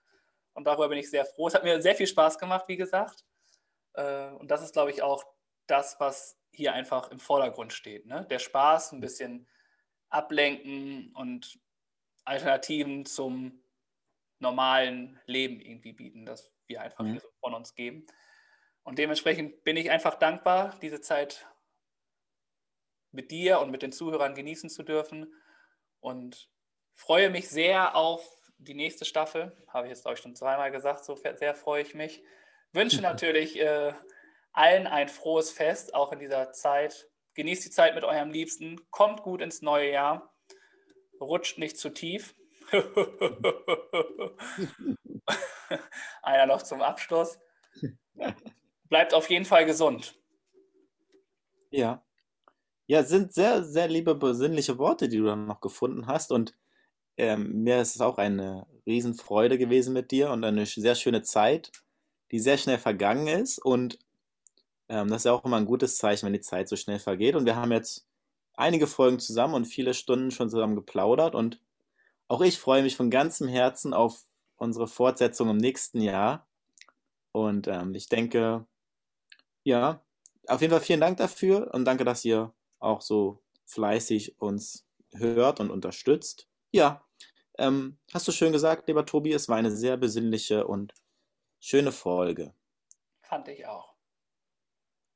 und darüber bin ich sehr froh. Es hat mir sehr viel Spaß gemacht, wie gesagt. Äh, Und das ist, glaube ich, auch das, was hier einfach im Vordergrund steht. Ne? Der Spaß, ein bisschen ablenken und Alternativen zum normalen Leben irgendwie bieten, das wir einfach Mhm. hier so von uns geben. Und dementsprechend bin ich einfach dankbar, diese Zeit mit dir und mit den Zuhörern genießen zu dürfen. Und freue mich sehr auf die nächste Staffel. Habe ich jetzt, glaube ich, schon zweimal gesagt. So sehr freue ich mich. Wünsche [LAUGHS] natürlich äh, allen ein frohes Fest, auch in dieser Zeit. Genießt die Zeit mit eurem Liebsten. Kommt gut ins neue Jahr. Rutscht nicht zu tief. [LAUGHS] Einer noch zum Abschluss. [LAUGHS] Bleibt auf jeden Fall gesund. Ja. Ja, sind sehr, sehr liebe, besinnliche Worte, die du dann noch gefunden hast. Und ähm, mir ist es auch eine Riesenfreude gewesen mit dir und eine sehr schöne Zeit, die sehr schnell vergangen ist. Und ähm, das ist ja auch immer ein gutes Zeichen, wenn die Zeit so schnell vergeht. Und wir haben jetzt einige Folgen zusammen und viele Stunden schon zusammen geplaudert. Und auch ich freue mich von ganzem Herzen auf unsere Fortsetzung im nächsten Jahr. Und ähm, ich denke, ja, auf jeden Fall vielen Dank dafür und danke, dass ihr auch so fleißig uns hört und unterstützt. Ja, ähm, hast du schön gesagt, lieber Tobi, es war eine sehr besinnliche und schöne Folge. Fand ich auch.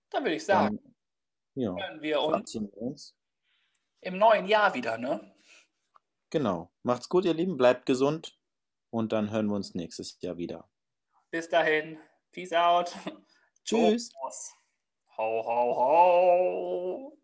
Dann würde ich sagen, Dann, ja, hören wir uns, uns im neuen Jahr wieder, ne? Genau. Macht's gut, ihr Lieben, bleibt gesund und dann hören wir uns nächstes Jahr wieder. Bis dahin. Peace out. Tschüss. Ho, ho, ho.